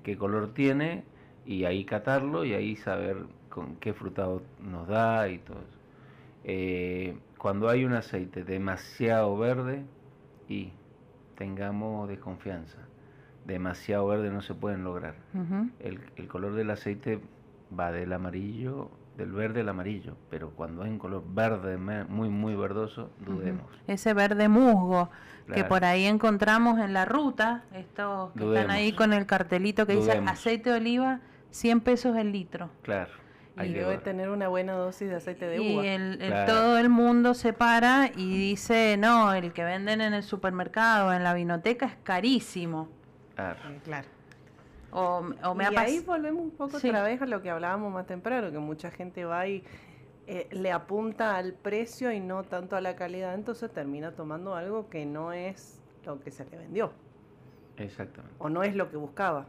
qué, color tiene, y ahí catarlo y ahí saber con qué frutado nos da y todo eso. Eh, cuando hay un aceite demasiado verde, y tengamos desconfianza. Demasiado verde no se pueden lograr. el, el color del aceite va del amarillo del verde al amarillo, pero cuando hay un color verde muy muy verdoso, dudemos. Ese verde musgo que por ahí encontramos en la ruta, estos que están ahí con el cartelito que dice aceite de oliva, 100 pesos el litro. Claro. Y debe tener una buena dosis de aceite de uva. Y el, todo el mundo se para y dice, no, el que venden en el supermercado, en la vinoteca es carísimo. Claro. Claro. O, o me y ahí volvemos un poco Sí. otra vez a lo que hablábamos más temprano, que mucha gente va y eh, le apunta al precio y no tanto a la calidad, entonces termina tomando algo que no es lo que se le vendió Exactamente. o no es lo que buscaba.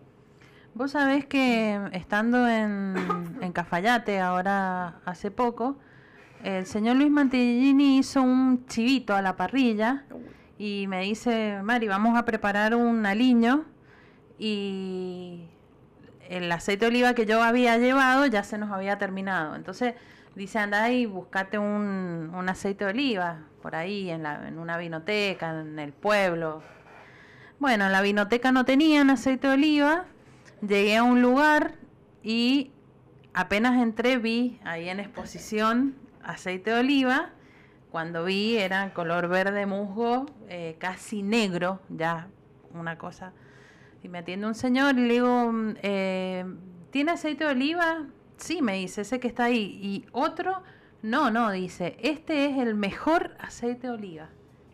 Vos sabés que estando en, en Cafayate ahora hace poco, el señor Luis Mantellini hizo un chivito a la parrilla y me dice, Mari, vamos a preparar un aliño y el aceite de oliva que yo había llevado ya se nos había terminado. Entonces dice, anda y buscate un, un aceite de oliva por ahí en, la, en una vinoteca, en el pueblo. Bueno, en la vinoteca no tenían aceite de oliva. Llegué a un lugar y apenas entré vi ahí en exposición aceite de oliva. Cuando vi era color verde musgo, eh, casi negro, ya una cosa. Y me atiende un señor y le digo, eh, ¿tiene aceite de oliva? Sí, me dice, ese que está ahí. Y otro, no, no, dice, este es el mejor aceite de oliva.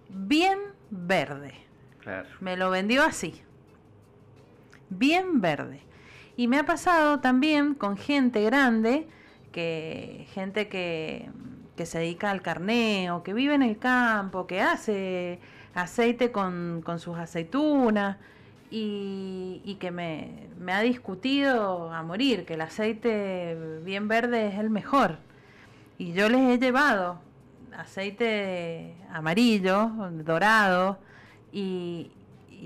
Bien verde. Claro. Me lo vendió así. Bien verde. Y me ha pasado también con gente grande, que gente que, que se dedica al carneo, que vive en el campo, que hace aceite con, con sus aceitunas y, que me, me ha discutido a morir que el aceite bien verde es el mejor. Y yo les he llevado aceite amarillo, dorado, y,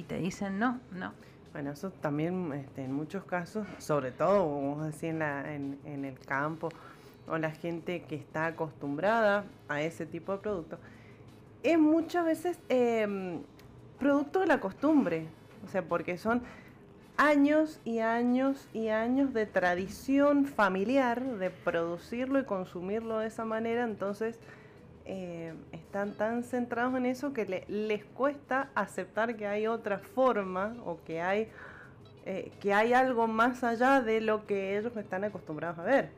te dicen no, no. Bueno, eso también este, en muchos casos, sobre todo, vamos a decir, en, la- en el campo, o la gente que está acostumbrada a ese tipo de productos, es muchas veces em, producto de la costumbre. O sea, porque son años y años y años de tradición familiar de producirlo y consumirlo de esa manera, entonces eh, están tan centrados en eso que le- les cuesta aceptar que hay otra forma o que hay, eh, que hay algo más allá de lo que ellos están acostumbrados a ver.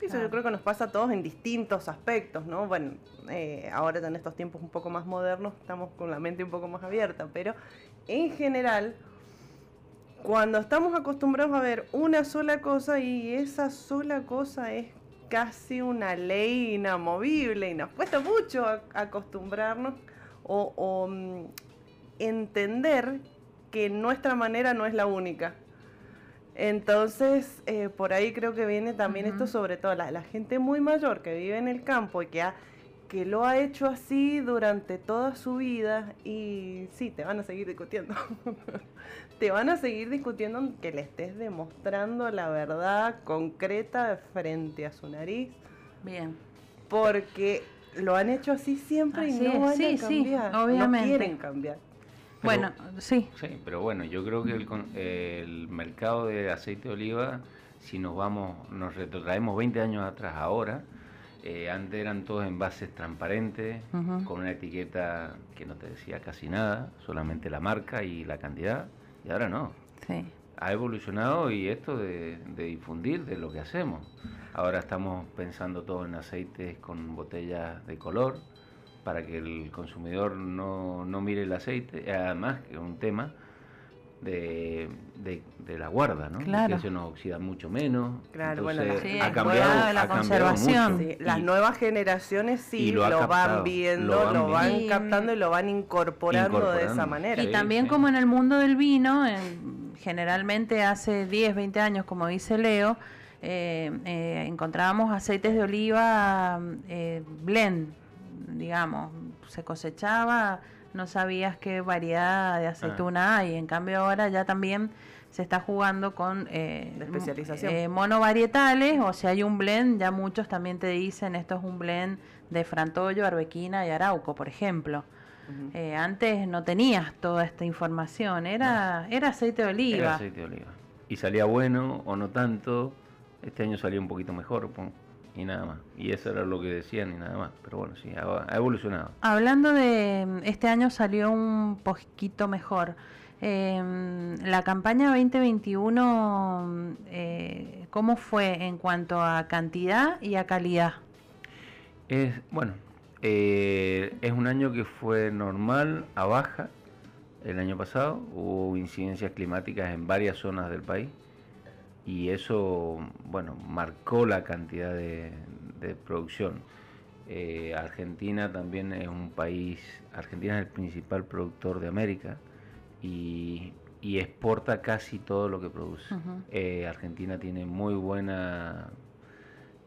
Eso yo creo que nos pasa a todos en distintos aspectos, ¿no? Bueno, eh, ahora en estos tiempos un poco más modernos estamos con la mente un poco más abierta, pero en general, cuando estamos acostumbrados a ver una sola cosa y esa sola cosa es casi una ley inamovible y nos cuesta mucho a- acostumbrarnos o, o, mm, entender que nuestra manera no es la única. Entonces, eh, por ahí creo que viene también esto, sobre todo la, la gente muy mayor que vive en el campo y que, ha- que lo ha hecho así durante toda su vida y sí, te van a seguir discutiendo. (laughs) te van a seguir discutiendo aunque le estés demostrando la verdad concreta frente a su nariz, Bien. porque lo han hecho así siempre Así y no es, van sí, a sí, cambiar. obviamente. No quieren cambiar. Pero- bueno, sí. Sí, pero bueno, yo creo que el, con- el mercado de aceite de oliva, si nos vamos, nos retrotraemos 20 años atrás ahora, eh, antes eran todos envases transparentes, con una etiqueta que no te decía casi nada, solamente la marca y la cantidad, y ahora no. Sí. Ha evolucionado y esto de, de difundir de lo que hacemos. Ahora estamos pensando todo en aceites con botellas de color para que el consumidor no, no mire el aceite. Además, que es un tema de, de, de la guarda, ¿no? Claro. Que se nos oxida mucho menos. Claro, bueno, Entonces, la- Sí, ha cambiado, buena la ha cambiado conservación. mucho. Sí, Y- las nuevas generaciones sí lo, van viendo, lo lo van captando y lo van incorporando, de esa manera. Y Sí, también sí. como en el mundo del vino, en- generalmente hace 10, 20 años, como dice Leo, eh, eh, encontrábamos aceites de oliva eh, blend, digamos, se cosechaba, no sabías qué variedad de aceituna hay, en cambio ahora ya también se está jugando con eh, De especialización. eh, monovarietales, o si hay un blend, ya muchos también te dicen esto es un blend de Frantollo, Arbequina y Arauco, por ejemplo. Eh, antes no tenías toda esta información, era, era aceite de oliva. Era aceite de oliva. Y salía bueno o no tanto. Este año salió un poquito mejor, y nada más. Y eso era lo que decían y nada más. Pero bueno, sí, ha, evolucionado. Hablando de este año salió un poquito mejor. Eh, la campaña 2021, mm, eh, ¿cómo fue en cuanto a cantidad y a calidad? Es, bueno, eh, es un año que fue normal a baja, el año pasado, hubo incidencias climáticas en varias zonas del país y eso, bueno, marcó la cantidad de, producción. Eh, Argentina también es un país, Argentina es el principal productor de América y, exporta casi todo lo que produce. Eh, Argentina tiene muy buena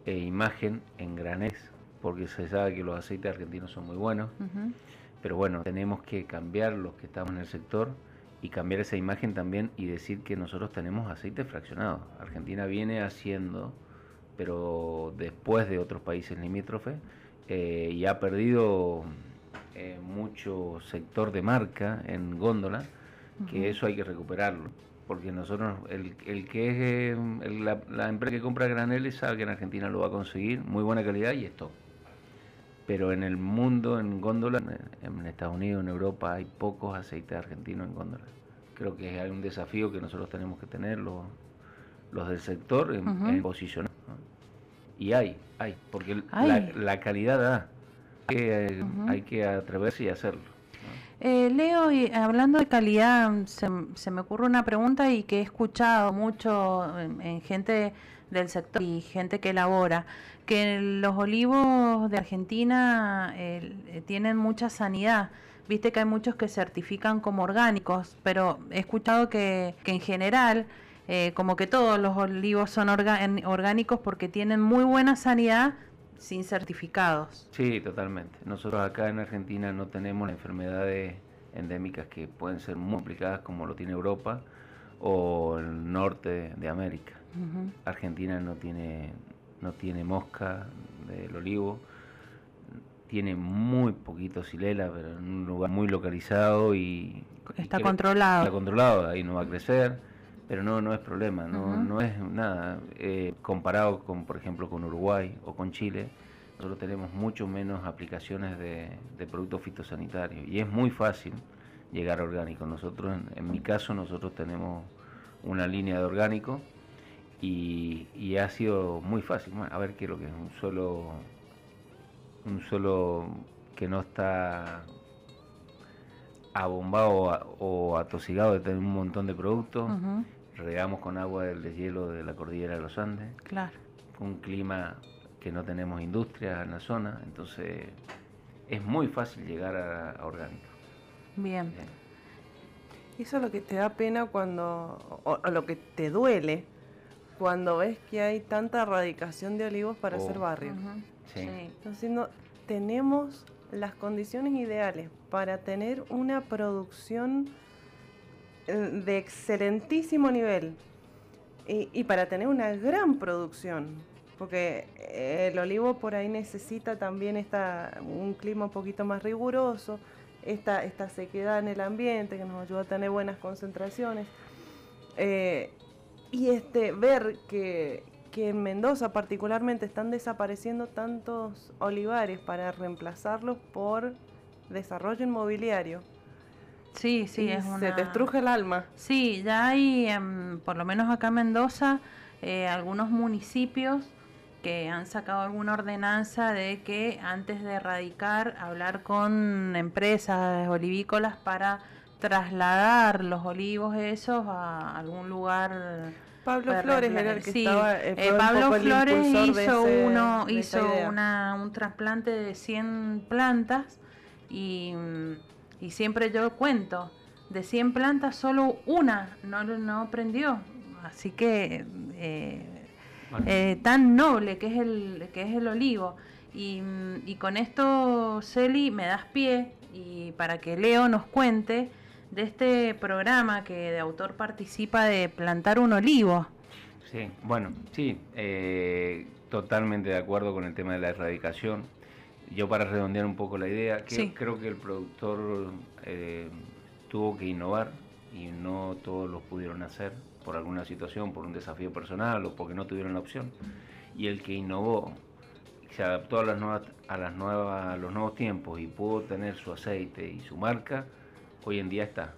eh, imagen en granés, porque se sabe que los aceites argentinos son muy buenos, pero bueno, tenemos que cambiar los que estamos en el sector y cambiar esa imagen también y decir que nosotros tenemos aceite fraccionado. Argentina viene haciendo, pero después de otros países limítrofes, eh, y ha perdido eh, mucho sector de marca en góndola, que eso hay que recuperarlo. Porque nosotros, el, el que es eh, la, empresa que compra graneles sabe que en Argentina lo va a conseguir, muy buena calidad y esto. Pero en el mundo, en góndola, en Estados Unidos, en Europa, hay pocos aceites argentinos en góndola. Creo que hay un desafío que nosotros tenemos que tener los, los del sector en, posicionar. Y hay, hay, porque La, calidad da. Hay que, hay que atreverse y hacerlo. Eh, Leo, y hablando de calidad, se, se, me ocurre una pregunta y que he escuchado mucho en, gente del sector y gente que elabora, que los olivos de Argentina eh, tienen mucha sanidad. Viste que hay muchos que certifican como orgánicos, pero he escuchado que, que en general, eh, como que todos los olivos son orgánicos porque tienen muy buena sanidad, sin certificados. Sí, totalmente. Nosotros acá en Argentina no tenemos enfermedades endémicas que pueden ser muy complicadas como lo tiene Europa o el norte de América. Argentina no tiene, no tiene mosca del olivo, tiene muy poquito silela, pero en un lugar muy localizado y... Está controlado. Está controlado, ahí no va a crecer pero no, no es problema, no, no es nada. Eh, comparado con, por ejemplo, con Uruguay o con Chile, nosotros tenemos mucho menos aplicaciones de, productos fitosanitarios y es muy fácil llegar a orgánico. Nosotros, en, mi caso, nosotros tenemos una línea de orgánico y, ha sido muy fácil. a ver qué es lo que es un suelo, un suelo que no está abombado o atosigado de tener un montón de productos regamos con agua del deshielo de la cordillera de los Andes. Claro. Un clima que no tenemos industria en la zona, entonces es muy fácil llegar a, orgánico. Bien. Eso es lo que te da pena cuando, o, lo que te duele cuando ves que hay tanta erradicación de olivos para hacer oh. barrio. sí. Entonces no, tenemos las condiciones ideales para tener una producción eh, de excelentísimo nivel y, para tener una gran producción, porque el olivo por ahí necesita también esta, un clima un poquito más riguroso, esta, esta sequedad en el ambiente que nos ayuda a tener buenas concentraciones. Eh, y este, ver que, que en Mendoza particularmente están desapareciendo tantos olivares para reemplazarlos por desarrollo inmobiliario Sí, sí, es una... Se te estruje el alma. Sí, ya hay, em, por lo menos acá en Mendoza, eh, algunos municipios que han sacado alguna ordenanza de que antes de erradicar, hablar con empresas olivícolas para trasladar los olivos esos a algún lugar. Pablo Flores era el que estaba. Eh, eh Pablo Flores hizo uno, hizo una, un trasplante de 100 plantas y mm, y siempre yo cuento, de 100 plantas solo una no, no prendió. Así que eh, eh, tan noble que es el, que es el olivo. Y, y con esto, Celi, me das pie y para que Leo nos cuente de este programa que de autor participa de plantar un olivo. Sí, bueno, sí, eh, totalmente de acuerdo con el tema de la erradicación yo para redondear un poco la idea, que creo que el productor eh, tuvo que innovar y no todos lo pudieron hacer por alguna situación, por un desafío personal o porque no tuvieron la opción. Y el que innovó, se adaptó a las nuevas, a las nuevas, a los nuevos tiempos y pudo tener su aceite y su marca, hoy en día está.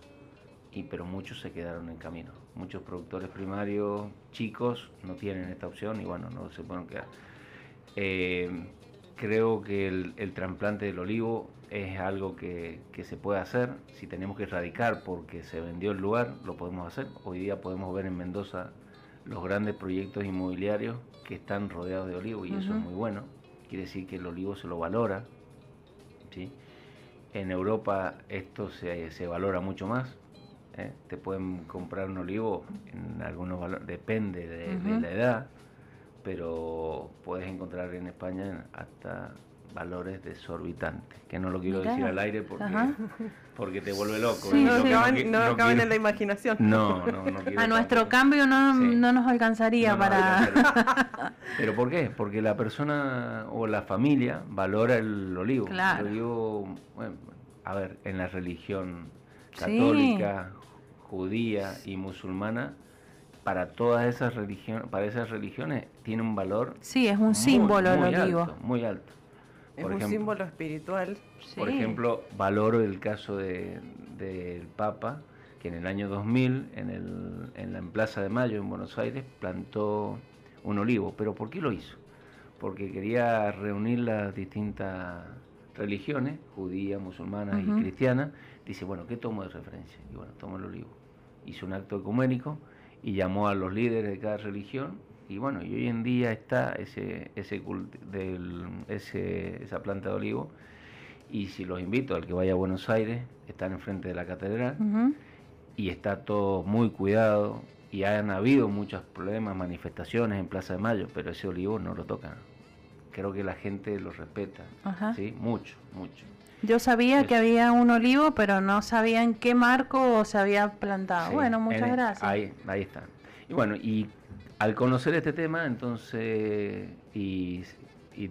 Y pero muchos se quedaron en camino. Muchos productores primarios chicos no tienen esta opción y bueno, no se pueden quedar. Eh, creo que el, trasplante del olivo es algo que, que, se puede hacer. Si tenemos que erradicar porque se vendió el lugar, lo podemos hacer. Hoy día podemos ver en Mendoza los grandes proyectos inmobiliarios que están rodeados de olivo y eso es muy bueno. Quiere decir que el olivo se lo valora. En Europa esto se, se valora mucho más. ¿eh? Te pueden comprar un olivo en algunos valores, depende de, de la edad, pero puedes encontrar en España hasta valores desorbitantes, que no lo quiero decir al aire porque, porque te vuelve loco. Sí, no, no, caben, en la imaginación. No, no, no A nuestro cambio no, no, nos alcanzaría para... ¿Pero por qué? Porque la persona o la familia valora el olivo. Claro. El olivo, bueno, a ver, en la religión católica, judía y musulmana, para todas esas religiones, para esas religiones tiene un valor. Sí, es un símbolo el olivo. muy alto. Es un símbolo espiritual. Por ejemplo, valoro el caso del Papa, que en el año 2000, en, el, en la Plaza de Mayo, en Buenos Aires, plantó un olivo. ¿Pero por qué lo hizo? Porque quería reunir las distintas religiones, judía, musulmana y cristiana. Dice, bueno, ¿qué tomo de referencia? Y bueno, tomo el olivo. Hizo un acto ecuménico y llamó a los líderes de cada religión y bueno, y hoy en día está ese, ese, del, ese, esa planta de olivo. Y si los invito al que vaya a Buenos Aires, están enfrente de la catedral y está todo muy cuidado. Y han habido muchos problemas, manifestaciones en Plaza de Mayo, pero ese olivo no lo tocan. Creo que la gente lo respeta, ¿sí? Mucho, mucho. Yo sabía que había un olivo, pero no sabía en qué marco se había plantado. bueno, muchas gracias. Ahí, ahí está. Y bueno, y al conocer este tema, entonces, y,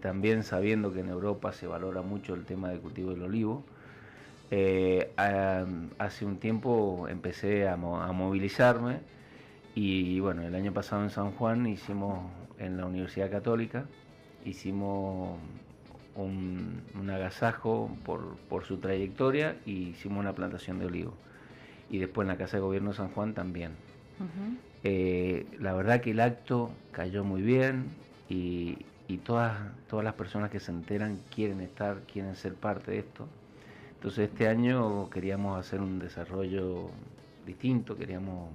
también sabiendo que en Europa se valora mucho el tema del cultivo del olivo, eh, hace un tiempo empecé a, movilizarme y bueno, el año pasado en San Juan hicimos en la Universidad Católica, hicimos un, agasajo por, su trayectoria y hicimos una plantación de olivo. Y después en la Casa de Gobierno de San Juan también. Eh, la verdad que el acto cayó muy bien y, todas, todas las personas que se enteran quieren estar, quieren ser parte de esto. Entonces este año queríamos hacer un desarrollo distinto, queríamos,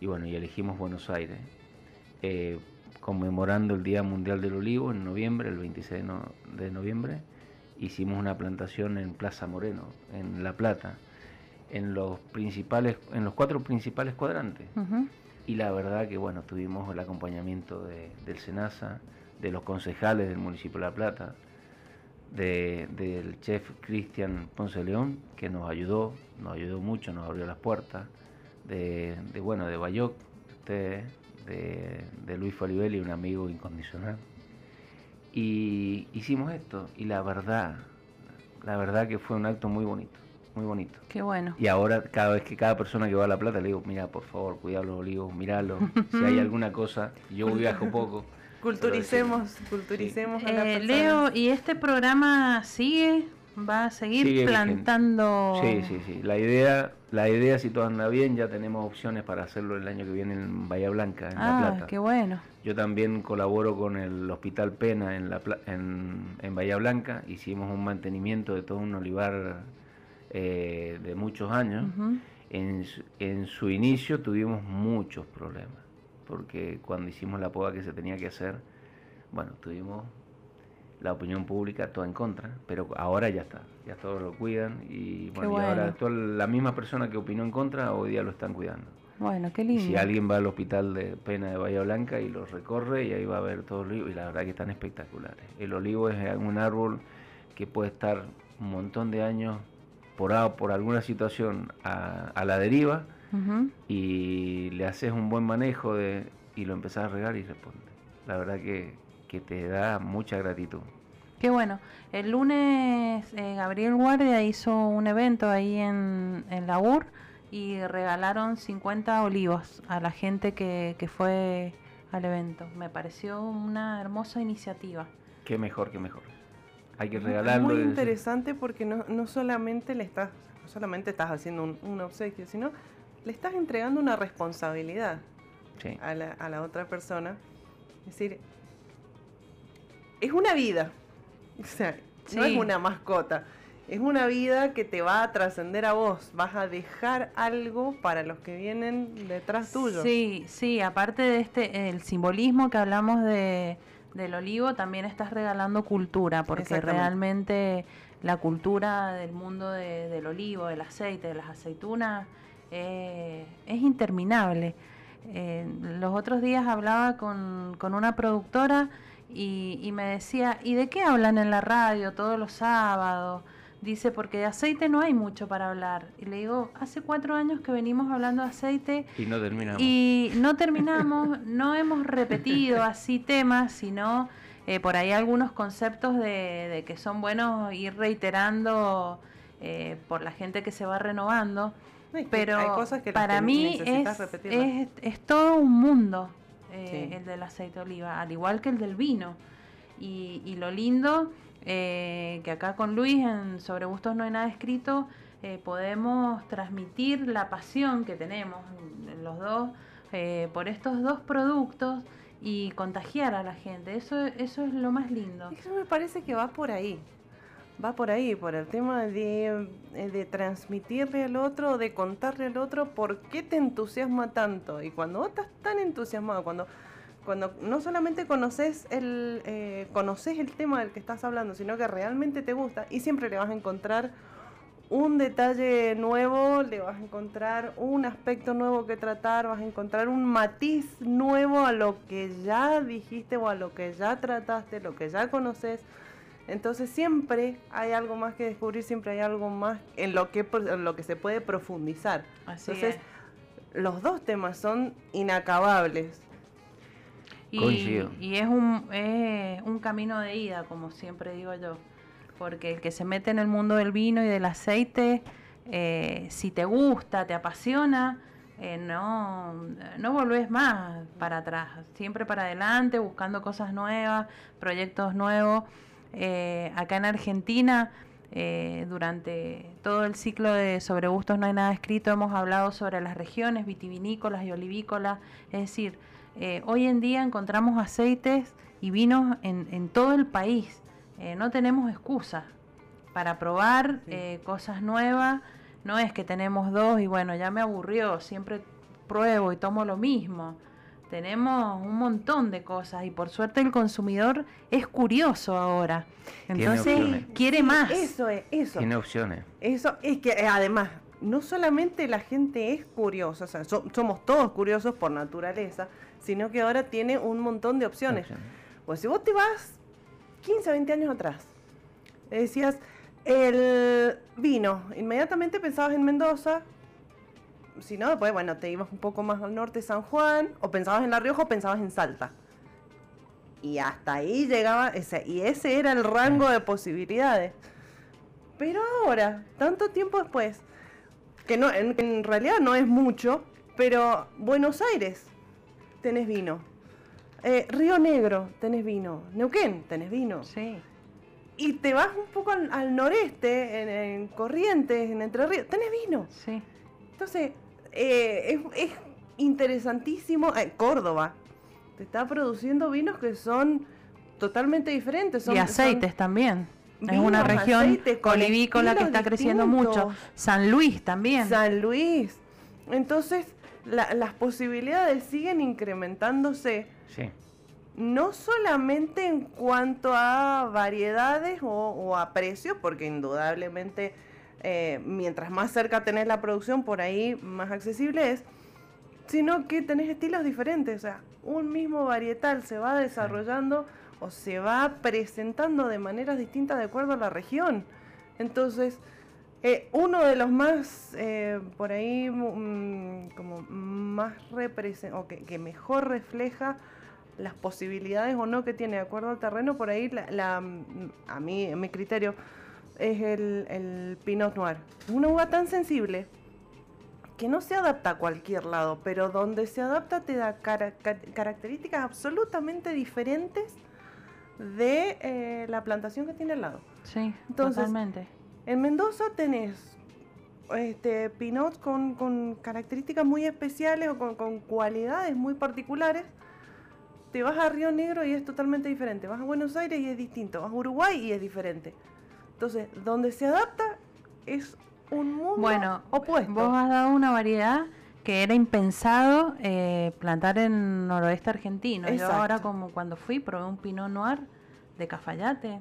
y bueno, y elegimos Buenos Aires, eh, conmemorando el Día Mundial del Olivo en noviembre, el 26 de, noviembre, hicimos una plantación en Plaza Moreno, en La Plata, en los principales, en los cuatro principales cuadrantes y la verdad que bueno, tuvimos el acompañamiento del SENASA, de los concejales del municipio de La Plata, del chef Cristian Ponce León, que nos ayudó, nos ayudó mucho, nos abrió las puertas, de, bueno, de Bayoc, de, de Luis Folibelli, un amigo incondicional. Y hicimos esto, y la verdad, la verdad que fue un acto muy bonito muy bonito. Qué bueno. Y ahora cada vez que cada persona que va a La Plata le digo, mira, por favor, cuidado los olivos, míralo. si hay (laughs) alguna cosa, yo viajo poco. Culturicemos, culturicemos a la eh, Leo, ¿y este programa sigue? ¿Va a seguir plantando? Sí, sí, sí. La idea, la idea, si todo anda bien, ya tenemos opciones para hacerlo el año que viene en Bahía Blanca, en ah, La Plata. qué bueno. Yo también colaboro con el Hospital Pena en, la, en, en Bahía Blanca. Hicimos un mantenimiento de todo un olivar eh, de muchos años, en, en, su inicio tuvimos muchos problemas, porque cuando hicimos la poda que se tenía que hacer, bueno, tuvimos la opinión pública toda en contra, pero ahora ya está, ya todos lo cuidan y bueno, y ahora toda la misma persona que opinó en contra hoy día lo están cuidando. Bueno, qué lindo. si alguien va al hospital de Pena de Bahía Blanca y lo recorre y ahí va a ver todos los olivos y la verdad que están espectaculares. El olivo es un árbol que puede estar un montón de años por, por alguna situación a, la deriva y le haces un buen manejo de, y lo empezás a regar y responde. La verdad que, te da mucha gratitud. Qué bueno. El lunes eh, Gabriel Guardia hizo un evento ahí en, en la UR y regalaron 50 olivos a la gente que, que fue al evento. Me pareció una hermosa iniciativa. Qué mejor, qué mejor hay que regalarlo. Es muy interesante porque no, no, solamente le estás, no solamente estás haciendo un, obsequio, sino le estás entregando una responsabilidad a, la, a, la, otra persona. Es decir, es una vida, o sea, no es una mascota. es una vida que te va a trascender a vos, vas a dejar algo para los que vienen detrás tuyo. Sí, sí, aparte de este, el simbolismo que hablamos de, del olivo, también estás regalando cultura, porque realmente la cultura del mundo del olivo, del aceite, de las aceitunas, eh, es interminable. Eh, los otros días hablaba con, con una productora y, y, me decía, ¿y de qué hablan en la radio todos los sábados? Dice, porque de aceite no hay mucho para hablar. Y le digo, hace cuatro años que venimos hablando de aceite. Y no terminamos. Y no terminamos, (laughs) no hemos repetido así temas, sino eh, por ahí algunos conceptos de, que son buenos ir reiterando eh, por la gente que se va renovando. pero para mí es, es, todo un mundo eh, el del aceite de oliva, al igual que el del vino. Y, y lo lindo eh, que acá con Luis en Sobre Gustos No hay nada escrito, eh, podemos transmitir la pasión que tenemos los dos eh, por estos dos productos y contagiar a la gente. Eso, eso es lo más lindo. Eso me parece que va por ahí. Va por ahí, por el tema de, de transmitirle al otro, de contarle al otro por qué te entusiasma tanto. Y cuando vos estás tan entusiasmado, cuando cuando no solamente conoces el, eh, conoces el tema del que estás hablando, sino que realmente te gusta y siempre le vas a encontrar un detalle nuevo, le vas a encontrar un aspecto nuevo que tratar, vas a encontrar un matiz nuevo a lo que ya dijiste o a lo que ya trataste, lo que ya conoces. Entonces siempre hay algo más que descubrir, siempre hay algo más en lo que, en lo que se puede profundizar. Entonces, los dos temas son inacabables. Y, es, un, un camino de ida, como siempre digo yo, porque el que se mete en el mundo del vino y del aceite, eh, si te gusta, te apasiona, eh, no, no volvés más para atrás, siempre para adelante, buscando cosas nuevas, proyectos nuevos. Eh, acá en Argentina, durante todo el ciclo de Sobre Gustos No hay nada escrito, hemos hablado sobre las regiones vitivinícolas y olivícolas, es decir, eh, hoy en día encontramos aceites y vinos en, todo el país. Eh, no tenemos excusa para probar eh, cosas nuevas. No es que tenemos dos y bueno, ya me aburrió, siempre pruebo y tomo lo mismo. Tenemos un montón de cosas y por suerte el consumidor es curioso ahora. Entonces quiere más. Eso es, eso. Tiene opciones. Eso es que además no solamente la gente es curiosa, o sea, somos todos curiosos por naturaleza, sino que ahora tiene un montón de opciones. Pues si vos te vas 15, 20 años atrás, decías el vino, inmediatamente pensabas en Mendoza, si no, después, bueno, te ibas un poco más al norte, San Juan, o pensabas en La Rioja o pensabas en Salta. Y hasta ahí llegaba, ese, y ese era el rango de posibilidades. Pero ahora, tanto tiempo después, que no, en realidad no es mucho, pero Buenos Aires, tenés vino. Eh, Río Negro, tenés vino. Neuquén, tenés vino. Sí. Y te vas un poco al, noreste, en, Corrientes, en Entre Ríos, tenés vino. Sí. Entonces, eh, es, interesantísimo. Eh, Córdoba te está produciendo vinos que son totalmente diferentes. y aceites también. es una región olivícola que está creciendo mucho. San Luis también. San Luis. Entonces, las posibilidades siguen incrementándose. Sí. No solamente en cuanto a variedades o, a precios, porque indudablemente eh, mientras más cerca tenés la producción, por ahí más accesible es, sino que tenés estilos diferentes. O sea, un mismo varietal se va desarrollando o se va presentando de maneras distintas de acuerdo a la región. Entonces, eh, uno de los más, eh, por ahí, mm, como más o que, mejor refleja las posibilidades o no que tiene de acuerdo al terreno, por ahí, la, mm, a mí, en mi criterio, es el, Pinot Noir. Una uva tan sensible que no se adapta a cualquier lado, pero donde se adapta te da características absolutamente diferentes de eh, la plantación que tiene al lado. Sí, totalmente en Mendoza tenés este, Pinot con, características muy especiales o con, cualidades muy particulares. Te vas a Río Negro y es totalmente diferente. Vas a Buenos Aires y es distinto. Vas a Uruguay y es diferente. Entonces, donde se adapta es un mundo bueno, opuesto. Vos has dado una variedad que era impensado eh, plantar en noroeste argentino. Yo ahora como cuando fui probé un Pinot Noir de Cafayate.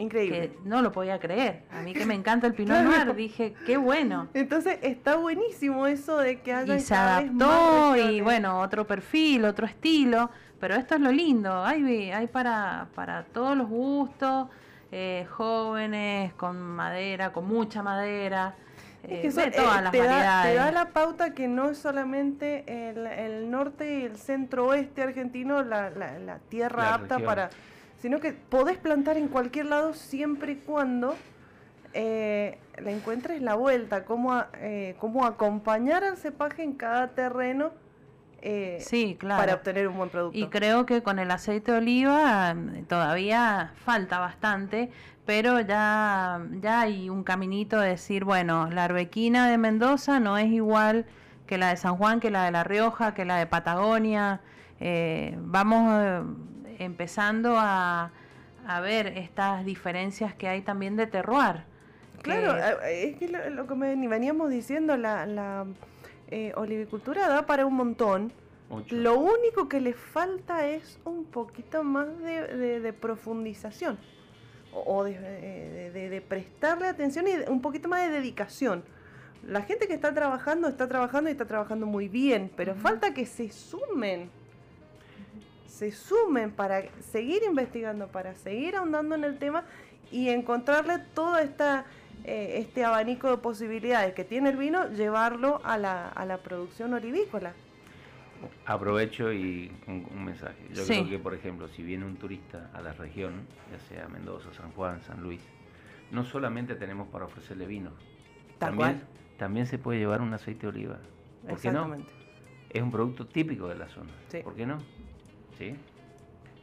Increíble. Que no lo podía creer. A mí que me (laughs) encanta el Pinot Noir, dije, qué bueno. Entonces está buenísimo eso de que haya Y se adaptó y bueno, otro perfil, otro estilo. Pero esto es lo lindo, hay, hay para, para todos los gustos, eh, jóvenes, con madera, con mucha madera. Eh, es que todas eh, las te, da, te da, la pauta que no es solamente el, norte y el centro oeste argentino la, la, tierra apta para, sino que podés plantar en cualquier lado siempre y cuando eh, le encuentres la vuelta, cómo, eh, cómo acompañar al cepaje en cada terreno eh, sí, claro. para obtener un buen producto. Y creo que con el aceite de oliva mm, todavía falta bastante, pero ya, ya hay un caminito de decir, bueno, la arbequina de Mendoza no es igual que la de San Juan, que la de La Rioja, que la de Patagonia. Eh, vamos eh, empezando a, a, ver estas diferencias que hay también de terroir. Claro, es que lo, que veníamos diciendo, la, la eh, olivicultura da para un montón. Lo único que le falta es un poquito más de, profundización o, de, prestarle atención y un poquito más de dedicación. La gente que está trabajando está trabajando y está trabajando muy bien, pero falta que se sumen, se sumen para seguir investigando, para seguir ahondando en el tema y encontrarle toda esta eh, este abanico de posibilidades que tiene el vino, llevarlo a la, a la producción olivícola. Aprovecho y un, mensaje. Yo creo que, por ejemplo, si viene un turista a la región, ya sea Mendoza, San Juan, San Luis, no solamente tenemos para ofrecerle vino, también, también se puede llevar un aceite de oliva. ¿Por qué no? Es un producto típico de la zona. ¿Por qué no? ¿Sí?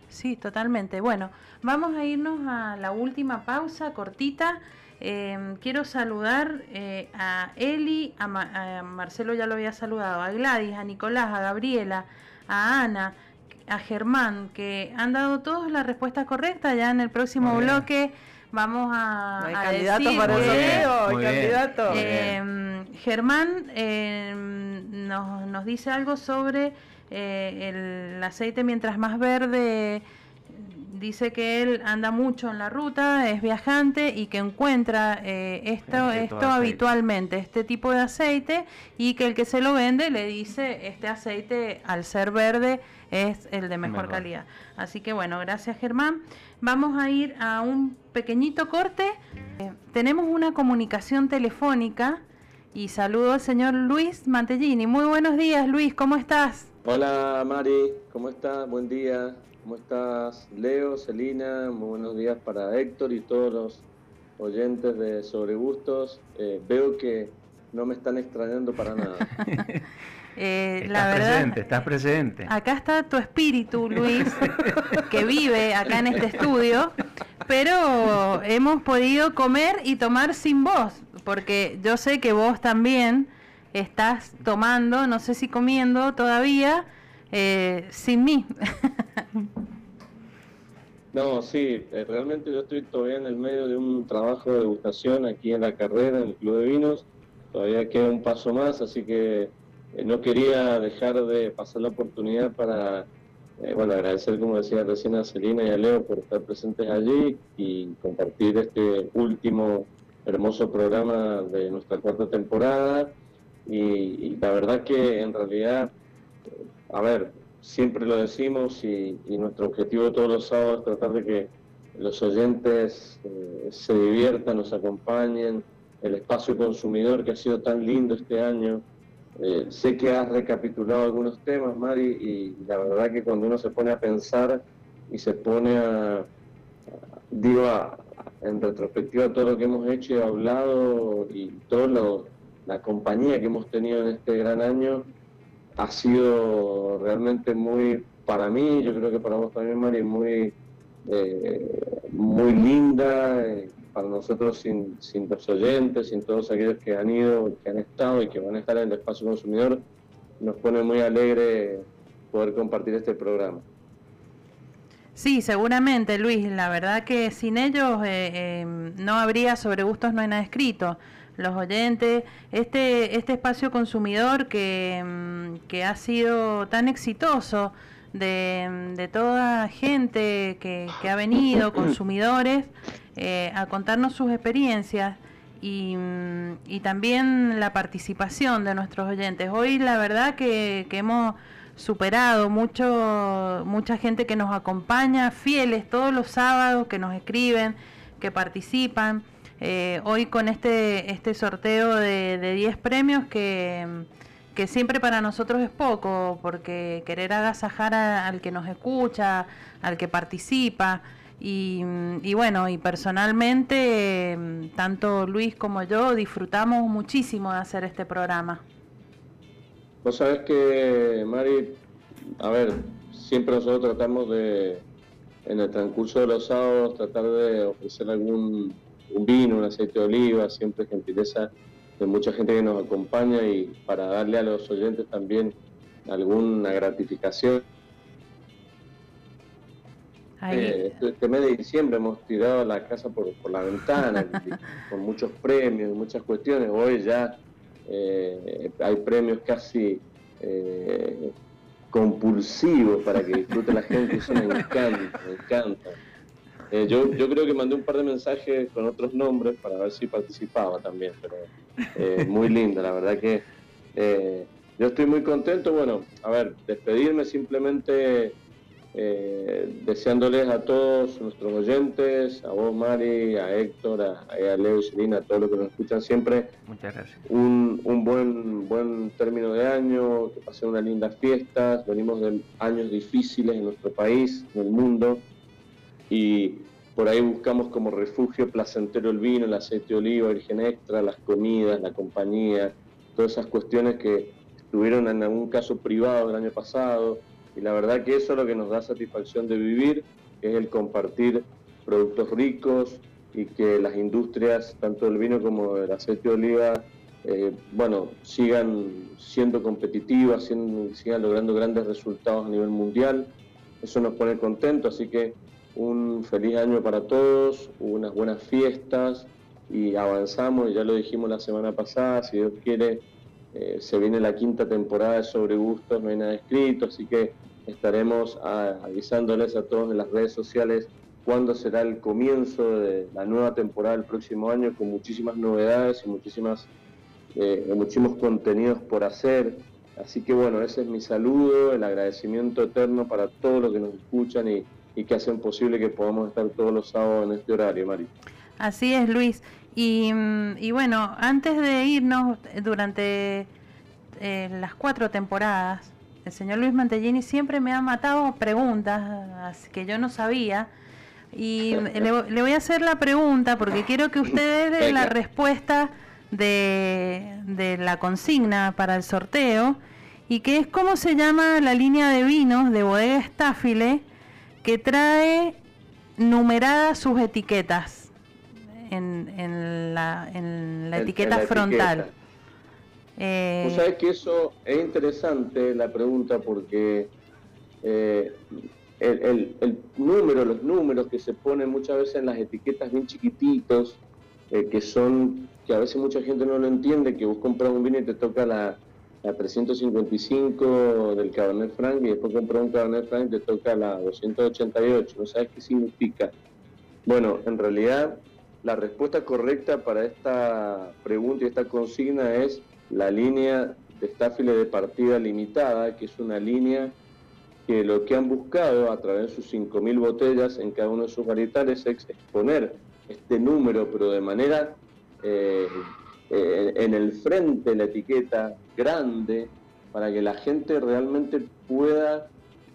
Sí, totalmente. Bueno, vamos a irnos a la última pausa cortita. Em, quiero saludar eh, a Eli, a, Marcelo ya lo había saludado, a Gladys, a Nicolás, a Gabriela, a Ana, a Germán, que han dado todas las respuestas correctas. Ya en el próximo bloque vamos a, a candidato para el candidato. Em, Germán em, nos, nos, dice algo sobre eh, el aceite mientras más verde dice que él anda mucho en la ruta, es viajante y que encuentra eh, esto, esto habitualmente, este tipo de aceite, y que el que se lo vende le dice, este aceite al ser verde es el de mejor, calidad. Así que bueno, gracias Germán. Vamos a ir a un pequeñito corte. Eh, tenemos una comunicación telefónica y saludo al señor Luis Mantellini. Muy buenos días Luis, ¿cómo estás? Hola Mari, ¿cómo estás? Buen día. ¿Cómo estás, Leo, Celina? Muy buenos días para Héctor y todos los oyentes de Sobre Gustos. Eh, veo que no me están extrañando para nada. (laughs) (laughs) eh, estás la verdad, presente, estás presente. Acá está tu espíritu, Luis, (laughs) que vive acá en este estudio, pero hemos podido comer y tomar sin vos, porque yo sé que vos también estás tomando, no sé si comiendo todavía, eh, sin mí. (laughs) No, sí, eh, realmente yo estoy todavía en el medio de un trabajo de degustación aquí en la carrera, en el Club de Vinos. Todavía queda un paso más, así que eh, no quería dejar de pasar la oportunidad para, bueno, agradecer, como decía recién, a Celina y a Leo por estar presentes allí y compartir este último hermoso programa de nuestra cuarta temporada. Y la verdad que en realidad a ver, siempre lo decimos y, nuestro objetivo todos los sábados es tratar de que los oyentes eh, se diviertan, nos acompañen, el espacio consumidor que ha sido tan lindo este año. Eh, sé que has recapitulado algunos temas, Mari, y la verdad que cuando uno se pone a pensar y se pone a, digo, en retrospectiva todo lo que hemos hecho y hablado y toda la compañía que hemos tenido en este gran año, ha sido realmente muy, para mí, yo creo que para vos también, Mari, muy, eh, muy linda, eh, para nosotros sin, sin los oyentes, sin todos aquellos que han ido, que han estado y que van a estar en el espacio consumidor, nos pone muy alegre poder compartir este programa. Sí, seguramente, Luis. La verdad que sin ellos eh, em, no habría sobre gustos, no hay nada escrito. Los oyentes, este, este espacio consumidor que, em, que ha sido tan exitoso de, de toda gente que, que ha venido, (coughs) consumidores, eh, a contarnos sus experiencias y, mm, y, también la participación de nuestros oyentes. Hoy la verdad que, que hemos superado mucho mucha gente que nos acompaña fieles todos los sábados que nos escriben que participan eh, hoy con este este sorteo de, de 10 premios que, que siempre para nosotros es poco porque querer agasajar al que nos escucha al que participa y, y, bueno, y personalmente, tanto Luis como yo disfrutamos muchísimo de hacer este programa. Vos sabés que, Mari, a ver, siempre nosotros tratamos de, en el transcurso de los sábados, tratar de ofrecer algún un vino, un aceite de oliva, siempre gentileza de mucha gente que nos acompaña y para darle a los oyentes también alguna gratificación. Eh, este mes de diciembre hemos tirado la casa por, por la ventana, (laughs) con muchos premios, muchas cuestiones. Hoy ya eh, hay premios casi eh, compulsivos para que disfrute la gente, eso me encanta, me encanta. Eh, yo, yo creo que mandé un par de mensajes con otros nombres para ver si participaba también, pero eh, muy linda, la verdad que eh, yo estoy muy contento. Bueno, a ver, despedirme simplemente eh, deseándoles a todos nuestros oyentes, a vos Mari, a Héctor, a, Leo y Selina, a todos los que nos escuchan siempre, Muchas gracias. Un, un, buen, buen término de año, que pasen unas lindas fiestas, venimos de años difíciles en nuestro país, en el mundo, y por ahí buscamos como refugio placentero el vino, el aceite de oliva, virgen extra, las comidas, la compañía, todas esas cuestiones que estuvieron en algún caso privado el año pasado, y la verdad que eso es lo que nos da satisfacción de vivir, es el compartir productos ricos y que las industrias, tanto del vino como del aceite de oliva, eh, bueno, sigan siendo competitivas, sigan, sigan logrando grandes resultados a nivel mundial. Eso nos pone contentos, así que un feliz año para todos, unas buenas fiestas y avanzamos, ya lo dijimos la semana pasada, si Dios quiere, eh, se viene la quinta temporada de Sobre Gustos, no hay nada escrito, así que estaremos avisándoles a todos en las redes sociales cuándo será el comienzo de la nueva temporada del próximo año con muchísimas novedades y muchísimas, eh, muchísimos contenidos por hacer. Así que bueno, ese es mi saludo, el agradecimiento eterno para todos los que nos escuchan y, y que hacen posible que podamos estar todos los sábados en este horario, Mari. Así es, Luis. Y, y bueno, antes de irnos, durante eh, las cuatro temporadas, el señor Luis Mantellini siempre me ha matado preguntas que yo no sabía. Y (laughs) le, le, voy a hacer la pregunta porque quiero que usted dé la respuesta de, de, la consigna para el sorteo y que es cómo se llama la línea de vinos de bodega Estáfile que trae numeradas sus etiquetas en, en la, en la etiqueta en la frontal. Etiqueta. Eh, Vos sabés que eso es interesante la pregunta porque eh, el, el, el, número, los números que se ponen muchas veces en las etiquetas bien chiquititos, eh, que son, que a veces mucha gente no lo entiende, que vos compras un vino y te toca la, la 355 del Cabernet Franc y después compras un Cabernet Franc y te toca la 288, ¿no sabes qué significa? Bueno, en realidad la respuesta correcta para esta pregunta y esta consigna es la línea de estáfile de partida limitada, que es una línea que lo que han buscado a través de sus 5.000 botellas en cada uno de sus varietales es exponer este número, pero de manera eh, eh, en el frente la etiqueta grande, para que la gente realmente pueda,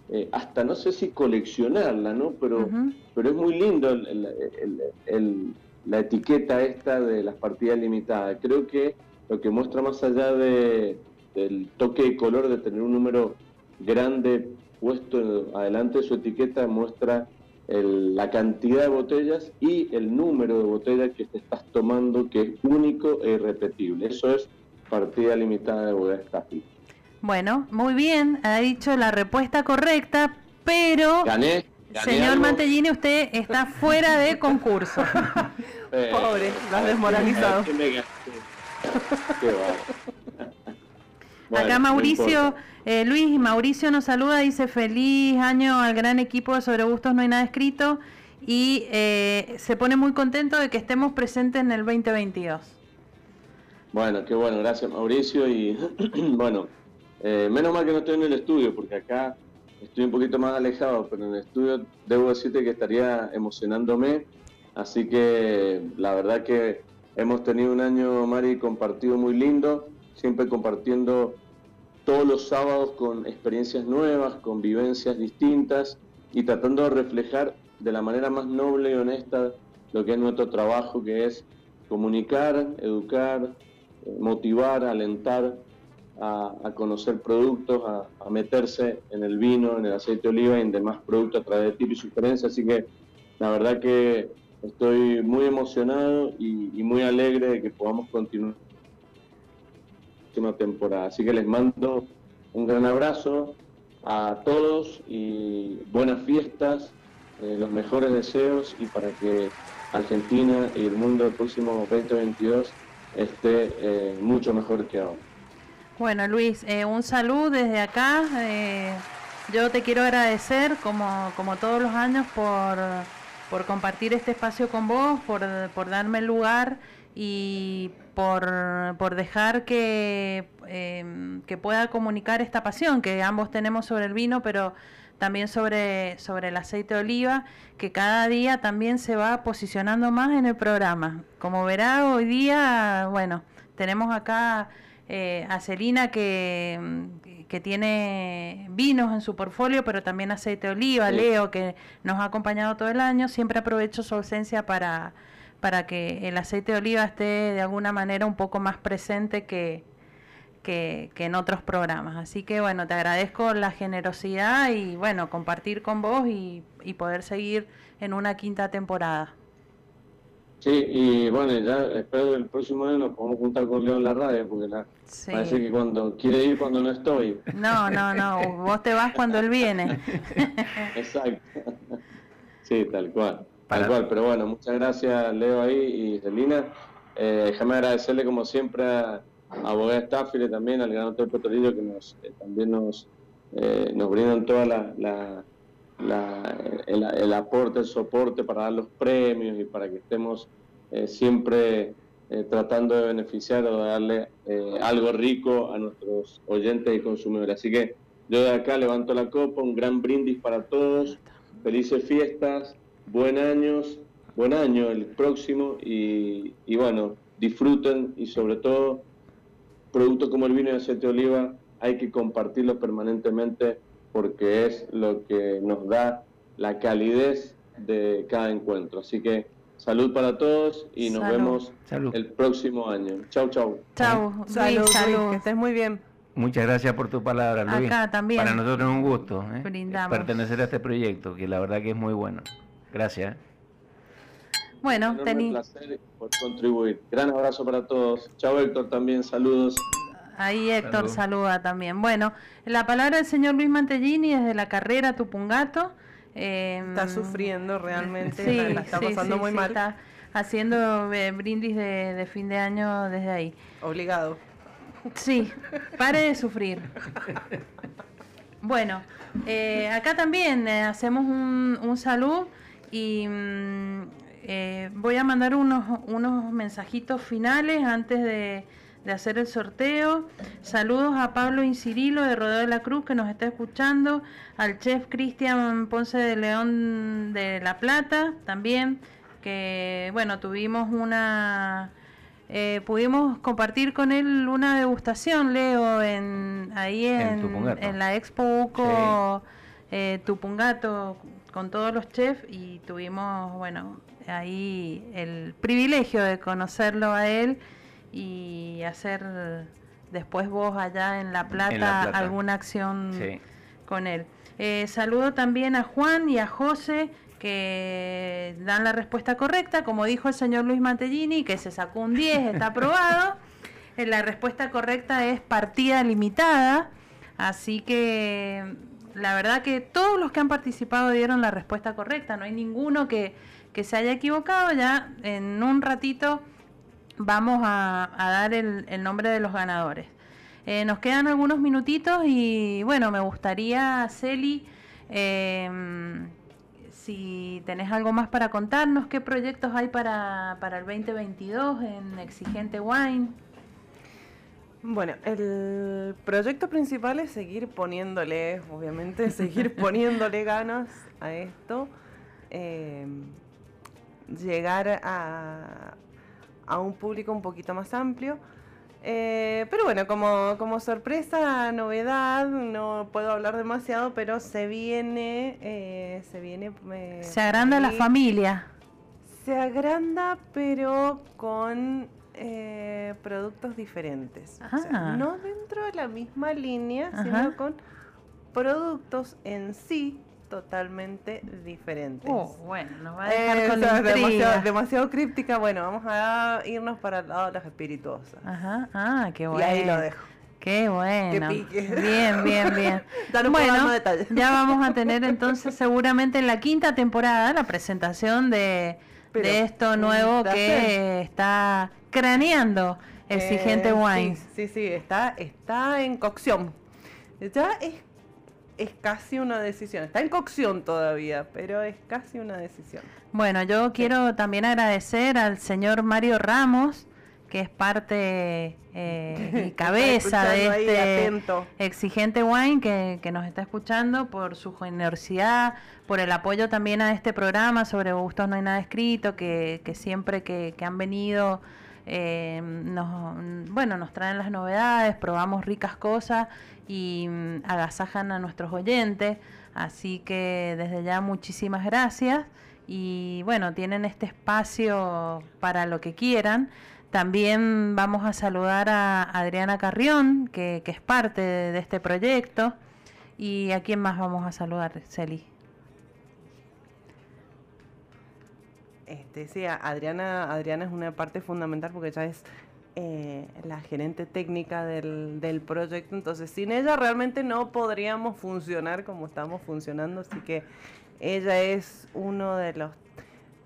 eh, hasta no sé si coleccionarla, ¿no? Pero, uh -huh. pero es muy lindo el, el, el, la etiqueta esta de las partidas limitadas. Creo que lo que muestra más allá de, del toque de color de tener un número grande puesto adelante de su etiqueta muestra el, la cantidad de botellas y el número de botellas que te estás tomando que es único e irrepetible. Eso es partida limitada de bodega. Bueno, muy bien, ha dicho la respuesta correcta, pero... ¿Gané? Señor Mantellini, usted está fuera de concurso. (laughs) Eh, Pobre, lo has desmoralizado. Acá Mauricio, eh, Luis Mauricio nos saluda, dice feliz año al gran equipo de Sobre Gustos No hay nada escrito y eh, se pone muy contento de que estemos presentes en el 2022. Bueno, qué bueno, gracias Mauricio y (clears throat) bueno, eh, menos mal que no estoy en el estudio porque acá estoy un poquito más alejado, pero en el estudio debo decirte que estaría emocionándome, así que la verdad que hemos tenido un año, Mari, compartido muy lindo, siempre compartiendo todos los sábados con experiencias nuevas, con vivencias distintas y tratando de reflejar de la manera más noble y honesta lo que es nuestro trabajo, que es comunicar, educar, motivar, alentar a, conocer productos, a, meterse en el vino, en el aceite de oliva y en demás productos a través de tips y sugerencias. Así que la verdad que estoy muy emocionado y muy alegre de que podamos continuar temporada. Así que les mando un gran abrazo a todos y buenas fiestas, eh, los mejores deseos y para que Argentina y el mundo el próximo 2022 esté eh, mucho mejor que ahora. Bueno, Luis, eh, un saludo desde acá. yo te quiero agradecer, como, como todos los años, por, por compartir este espacio con vos, por, por darme el lugar y por, dejar que, em, que pueda comunicar esta pasión que ambos tenemos sobre el vino, pero también sobre, sobre el aceite de oliva, que cada día también se va posicionando más en el programa. Como verá, hoy día, bueno, tenemos acá eh, a Celina que, que, tiene vinos en su portfolio, pero también aceite de oliva, Leo, que nos ha acompañado todo el año. Siempre aprovecho su ausencia para para que el aceite de oliva esté de alguna manera un poco más presente que, que, en otros programas. Así que bueno, te agradezco la generosidad y bueno, compartir con vos y, poder seguir en una quinta temporada. Sí, y bueno, ya espero el próximo año nos podamos juntar con Leo en la radio, porque la, parece que cuando quiere ir cuando no estoy. No, no, no, vos te vas cuando él viene. (laughs) Exacto. Sí, tal cual. Tal cual, pero bueno, muchas gracias Leo ahí y Celina. Eh, déjame agradecerle como siempre a, a Bogué también, al Gran Hotel Petrolillo que nos, eh, también nos, eh, nos brindan toda la, la, el, aporte, el soporte para dar los premios y para que estemos siempre tratando de beneficiar o de darle algo rico a nuestros oyentes y consumidores. Así que yo de acá levanto la copa, un gran brindis para todos, felices fiestas, buen años, buen año el próximo y, bueno, disfruten y sobre todo productos como el vino y aceite de oliva hay que compartirlo permanentemente porque es lo que nos da la calidez de cada encuentro. Así que salud para todos y nos vemos el próximo año. Chau, chau. Chau, salud, salud. que estés muy bien. Muchas gracias por tu palabra, Luis. Acá también. Para nosotros es un gusto ¿eh? pertenecer a este proyecto, que la verdad que es muy bueno. Gracias. Bueno, tenía. Un placer por contribuir. Gran abrazo para todos. Chao Héctor también, saludos. Ahí Héctor saluda también. Bueno, la palabra del señor Luis Mantellini desde la carrera Tupungato. Eh, está sufriendo realmente, sí, está pasando muy mal. Está haciendo eh, brindis de, de, fin de año desde ahí. Obligado. Sí, pare de sufrir. Bueno, eh, acá también eh, hacemos un, un saludo y eh, voy a mandar unos, unos mensajitos finales antes de, hacer el sorteo. Saludos a Pablo Incirilo de Rodeo de la Cruz que nos está escuchando, al chef Cristian Ponce de León de La Plata también, que bueno, tuvimos una... Eh, pudimos compartir con él una degustación, Leo, en, ahí en, la Expo Uco eh, Tupungato, con todos los chefs y tuvimos, bueno, ahí el privilegio de conocerlo a él y hacer después vos allá en La Plata, alguna acción con él. Eh, saludo también a Juan y a José que dan la respuesta correcta, como dijo el señor Luis Mantellini, que se sacó un 10, (laughs) está aprobado. Eh, la respuesta correcta es partida limitada, así que la verdad que todos los que han participado dieron la respuesta correcta, no hay ninguno que, que se haya equivocado. Ya en un ratito vamos a, dar el, nombre de los ganadores. Eh, nos quedan algunos minutitos y bueno, me gustaría, Celi, em, si tenés algo más para contarnos, qué proyectos hay para, para el 2022 en Exigente Wine. Bueno, el proyecto principal es seguir poniéndole, obviamente, (laughs) seguir poniéndole ganas a esto, em, llegar a, a, un público un poquito más amplio. Eh, pero bueno, como, como, sorpresa, novedad, no puedo hablar demasiado, pero se viene, eh, se viene... Eh, se agranda la familia. Se agranda, pero con eh, productos diferentes. no dentro de la misma línea, sino con productos en sí totalmente diferentes. Oh, bueno, nos va a dejar eh, con demasiado, demasiado, críptica. Bueno, vamos a irnos para el lado de las espirituosas. Ajá, ah, qué bueno. Y ahí lo dejo. Qué bueno. Bien, bien, bien. (laughs) bueno, ya vamos a tener entonces seguramente en la quinta temporada la presentación de, de esto nuevo que está craneando Exigente eh, Wine. Sí, sí, está, está en cocción. Ya es, es casi una decisión. Está en cocción todavía, pero es casi una decisión. Bueno, yo quiero también agradecer al señor Mario Ramos, que es parte eh, y (laughs) cabeza de este exigente wine que, que, nos está escuchando por su generosidad, por el apoyo también a este programa sobre gustos no hay nada escrito, que, que siempre que, que han venido eh, nos, bueno, nos traen las novedades, probamos ricas cosas y mm, agasajan a nuestros oyentes. Así que desde ya muchísimas gracias y bueno, tienen este espacio para lo que quieran. También vamos a saludar a Adriana Carrión, que, es parte de, este proyecto. ¿Y a quién más vamos a saludar, Celi? Este, sí, Adriana, Adriana es una parte fundamental porque ella es eh, la gerente técnica del, del, proyecto, entonces sin ella realmente no podríamos funcionar como estamos funcionando, así que ella es uno de los...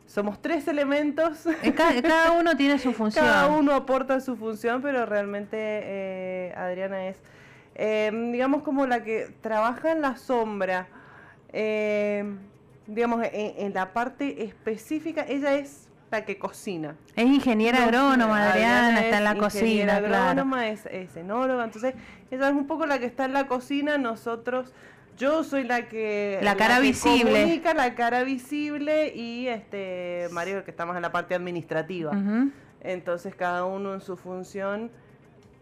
Somos tres elementos. Eh, cada, uno tiene su (laughs) función. Cada uno aporta su función, pero realmente eh, Adriana es, digamos, como la que trabaja en la sombra digamos, en, la parte específica, ella es la que cocina. Es ingeniera agrónoma, Adriana, está en la cocina. agrónoma, es, es enóloga, entonces ella es un poco la que está en la cocina, nosotros... Yo soy la que la cara visible, comunica, la cara visible y este Mario que estamos en la parte administrativa. Entonces cada uno en su función.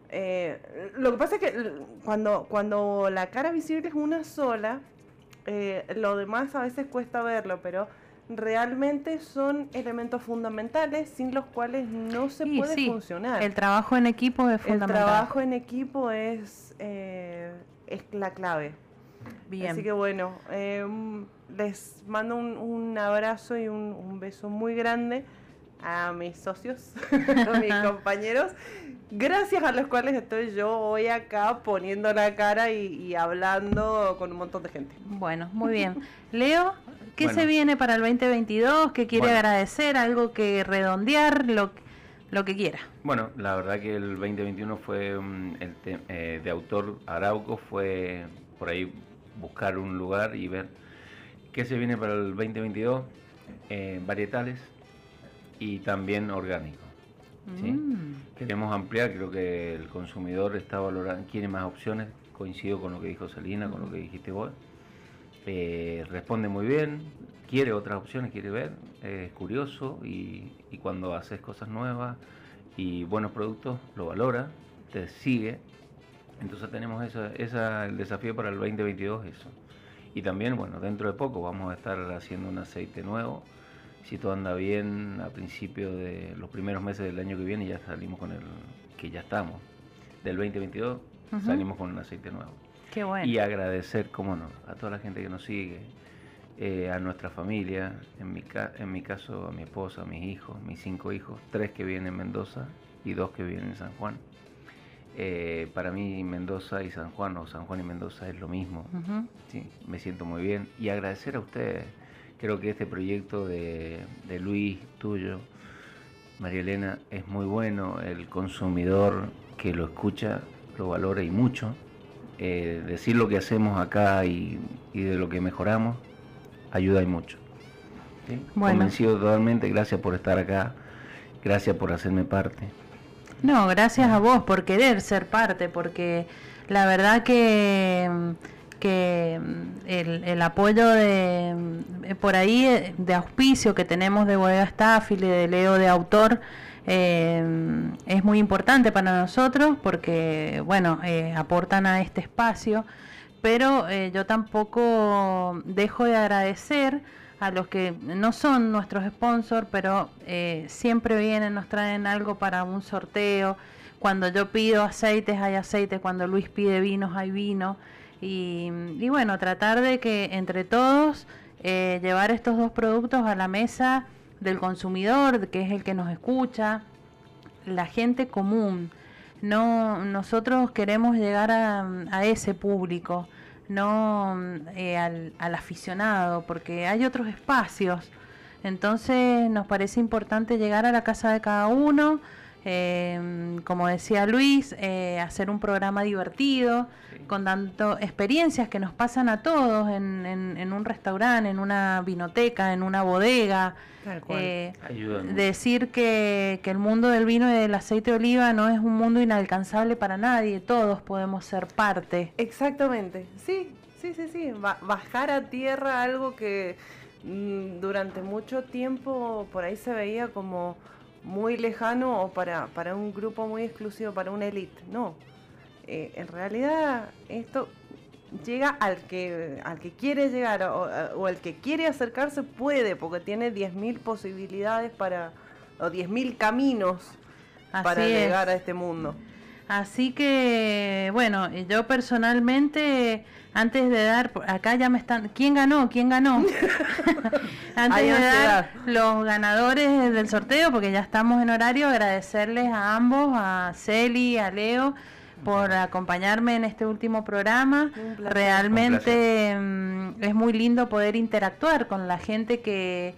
Eh, lo que pasa es que cuando cuando la cara visible es una sola, eh, lo demás a veces cuesta verlo, pero realmente son elementos fundamentales sin los cuales no se puede funcionar. El trabajo en equipo es fundamental. El trabajo en equipo es, eh, es la clave. Bien. Así que bueno, eh, les mando un, abrazo y un, un, beso muy grande a mis socios, (laughs) a mis (laughs) compañeros gracias a los cuales estoy yo hoy acá poniendo la cara y, hablando con un montón de gente. Bueno, muy bien. (laughs) Leo, ¿qué se viene para el 2022? ¿Qué quiere agradecer? ¿Algo que redondear? Lo, lo que quiera. Bueno, la verdad que el 2021 fue el eh, de autor Arauco, fue por ahí buscar un lugar y ver qué se viene para el 2022, eh, varietales y también orgánicos. Mm. Queremos ampliar, creo que el consumidor está valorando, quiere más opciones, coincido con lo que dijo Salina, con lo que dijiste vos. Eh, responde muy bien, quiere otras opciones, quiere ver, es curioso y, cuando haces cosas nuevas y buenos productos, lo valora, te sigue. Entonces tenemos esa, esa, el desafío para el 2022, eso. Y también, bueno, dentro de poco vamos a estar haciendo un aceite nuevo si todo anda bien, a principio de los primeros meses del año que viene ya salimos con el, que ya estamos, del 2022 salimos con un aceite nuevo. Qué bueno. Y agradecer, cómo no, a toda la gente que nos sigue, eh, a nuestra familia, en mi, en mi caso a mi esposa, a mis hijos, mis cinco hijos, tres que viven en Mendoza y dos que viven en San Juan. Eh, para mí Mendoza y San Juan o San Juan y Mendoza es lo mismo. sí, me siento muy bien y agradecer a ustedes. Creo que este proyecto de, de Luis, tuyo, María Elena, es muy bueno. El consumidor que lo escucha lo valora y mucho. Eh, decir lo que hacemos acá y, de lo que mejoramos ayuda y mucho. Convencido totalmente, gracias por estar acá, gracias por hacerme parte. No, gracias a vos por querer ser parte, porque la verdad que, que el, apoyo de por ahí de auspicio que tenemos de Bodega Staffil y de Leo de autor eh, es muy importante para nosotros porque, bueno, eh, aportan a este espacio, pero eh, yo tampoco dejo de agradecer a los que no son nuestros sponsors, pero siempre vienen, nos traen algo para un sorteo. Cuando yo pido aceites hay aceite, cuando Luis pide vinos hay vino. Y, y bueno, tratar de que entre todos llevar estos dos productos a la mesa del consumidor, que es el que nos escucha, la gente común. No, nosotros queremos llegar a, ese público, no eh, al, aficionado, porque hay otros espacios. Entonces nos parece importante llegar a la casa de cada uno, eh, como decía Luis, eh, hacer un programa divertido, con tanto experiencias que nos pasan a todos en, en, un restaurante, en una vinoteca, en una bodega. Eh, decir que, que, el mundo del vino y del aceite de oliva no es un mundo inalcanzable para nadie, todos podemos ser parte. Exactamente, sí, sí, sí, sí, bajar a tierra algo que mm, durante mucho tiempo por ahí se veía como muy lejano o para, para un grupo muy exclusivo, para una élite, no eh, en realidad esto llega al que, al que quiere llegar o, o el que quiere acercarse puede, porque tiene 10.000 posibilidades para, o 10.000 caminos para llegar a este mundo. Así que, bueno, yo personalmente, antes de dar, acá ya me están, ¿quién ganó? ¿Quién ganó? (laughs) (laughs) antes de dar los ganadores del sorteo, porque ya estamos en horario, agradecerles a ambos, a Celi, a Leo, por acompañarme en este último programa. Realmente mm, es muy lindo poder interactuar con la gente que,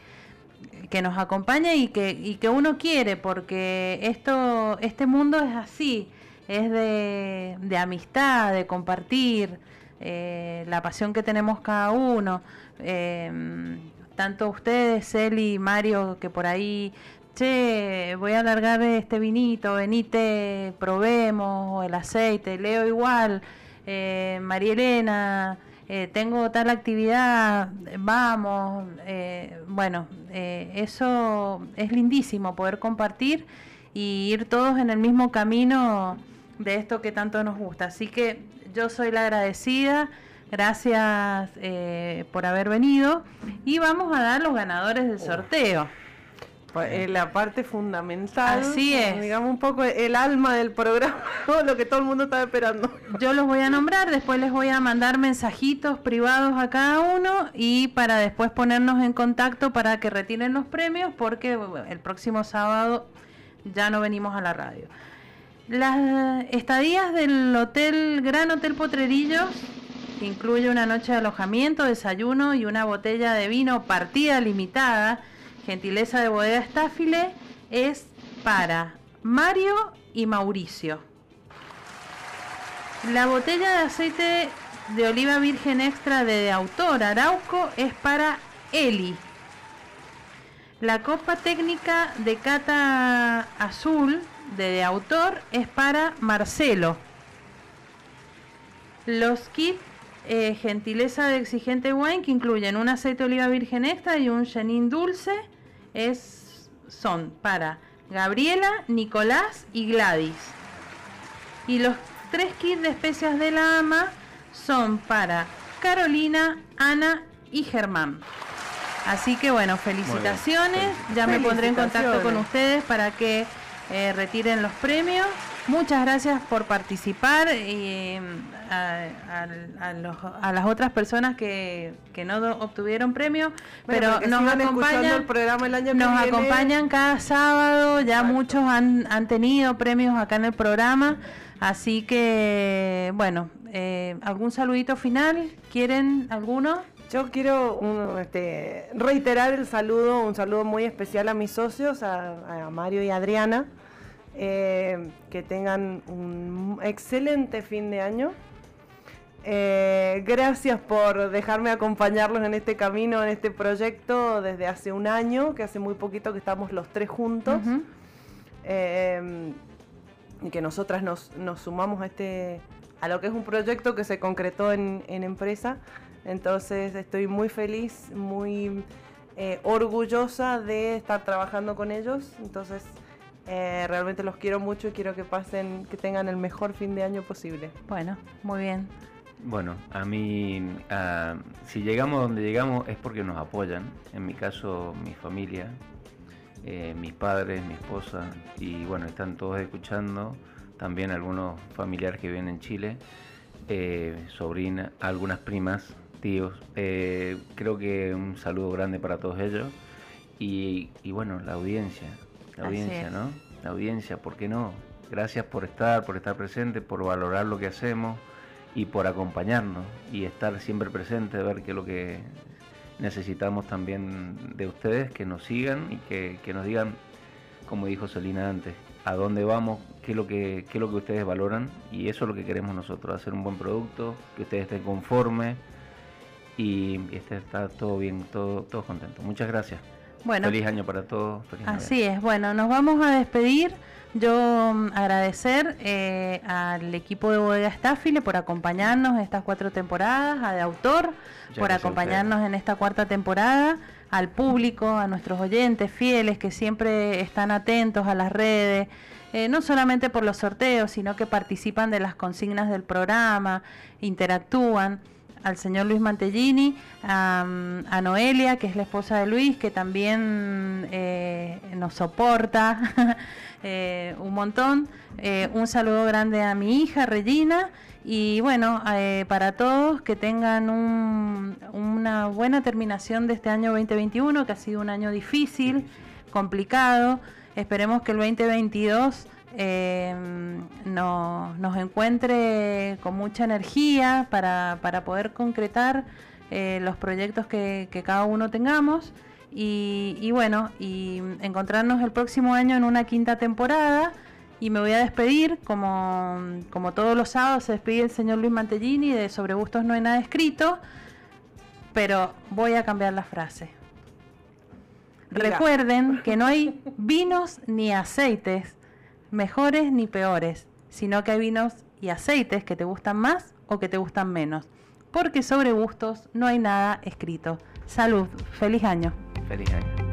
que nos acompaña y que, y que uno quiere, porque esto, este mundo es así, es de, de amistad, de compartir eh, la pasión que tenemos cada uno. Eh, tanto ustedes, Eli Mario, que por ahí che, voy a alargar este vinito, venite, probemos el aceite, leo igual, eh, María Elena, eh, tengo tal actividad, vamos, eh, bueno, eh, eso es lindísimo, poder compartir y ir todos en el mismo camino de esto que tanto nos gusta. Así que yo soy la agradecida. Gracias por haber venido y vamos a dar los ganadores del sorteo. Eh, la parte fundamental. Así es. Digamos un poco el alma del programa, (laughs) lo que todo el mundo estaba esperando. Yo los voy a nombrar, después les voy a mandar mensajitos privados a cada uno y para después ponernos en contacto para que retiren los premios porque el próximo sábado ya no venimos a la radio. Las estadías del hotel Gran Hotel Potrerillos, que incluye una noche de alojamiento, desayuno y una botella de vino partida limitada, gentileza de Bodega Estáfile, es para Mario y Mauricio. La botella de aceite de oliva virgen extra de, autor Arauco es para Eli. La copa técnica de cata azul de, autor es para Marcelo. Los kits eh, gentileza de exigente wine que incluyen un aceite de oliva virgen extra y un chenin dulce es, son para Gabriela, Nicolás y Gladys. Y los tres kits de especias de la ama son para Carolina, Ana y Germán. Así que bueno, felicitaciones. Ya me pondré en contacto con ustedes para que eh, retiren los premios. Muchas gracias por participar. y a, las otras personas que, no obtuvieron premio, pero nos acompañan, nos acompañan cada sábado, ya muchos han, han tenido premios acá en el programa, así que bueno, eh, ¿algún saludito final? ¿Quieren alguno? Yo quiero este, reiterar el saludo, un saludo muy especial a mis socios, a, Mario y Adriana, eh, que tengan un excelente fin de año. Eh, gracias por dejarme acompañarlos en este camino, en este proyecto desde hace un año, que hace muy poquito que estamos los tres juntos. Eh, y que nosotras nos, sumamos a este a lo que es un proyecto que se concretó en, en empresa entonces estoy muy feliz, muy eh, orgullosa de estar trabajando con ellos. Entonces eh, realmente los quiero mucho y quiero que pasen, que tengan el mejor fin de año posible. Bueno, muy bien. Bueno, a mí, si llegamos donde llegamos es porque nos apoyan. En mi caso, mi familia, eh, mis padres, mi esposa, y bueno, están todos escuchando. También algunos familiares que viven en Chile, sobrina, algunas primas tíos. Eh, creo que un saludo grande para todos ellos. Y, bueno, la audiencia, la audiencia, ¿no? La audiencia, ¿por qué no? Gracias por estar, por estar presente, por valorar lo que hacemos y por acompañarnos y estar siempre presente, ver qué es lo que necesitamos también de ustedes, que nos sigan y que, que nos digan, como dijo Selina antes, a dónde vamos, qué es, lo que, qué es lo que ustedes valoran y eso es lo que queremos nosotros, hacer un buen producto, que ustedes estén conformes y este está todo bien, todo, todo contento. Muchas gracias. Bueno, feliz año para todos. así es. Bueno, nos vamos a despedir. Yo mm, agradecer eh, al equipo de Bodega Staffile por acompañarnos estas cuatro temporadas, a De Autor por acompañarnos en esta cuarta temporada, al público, a nuestros oyentes fieles que siempre están atentos a las redes, eh, no solamente por los sorteos, sino que participan de las consignas del programa, interactúan al señor Luis Mantellini, a, Noelia, que es la esposa de Luis, que también eh, nos soporta (laughs) eh, un montón. Eh, un saludo grande a mi hija, Regina. Y bueno, para todos que tengan una buena terminación de este año 2021, que ha sido un año difícil, complicado. Esperemos que el 2022 eh, nos encuentre con mucha energía para, poder concretar eh, los proyectos que, cada uno tengamos y, bueno, y encontrarnos el próximo año en una quinta temporada. Y me voy a despedir, como, como todos los sábados se despide el señor Luis Mantellini de Sobre Gustos no hay nada escrito, pero voy a cambiar la frase. Recuerden que no hay vinos ni aceites mejores ni peores, sino que hay vinos y aceites que te gustan más o que te gustan menos. Porque sobre gustos no hay nada escrito. Salud, feliz año. Feliz año.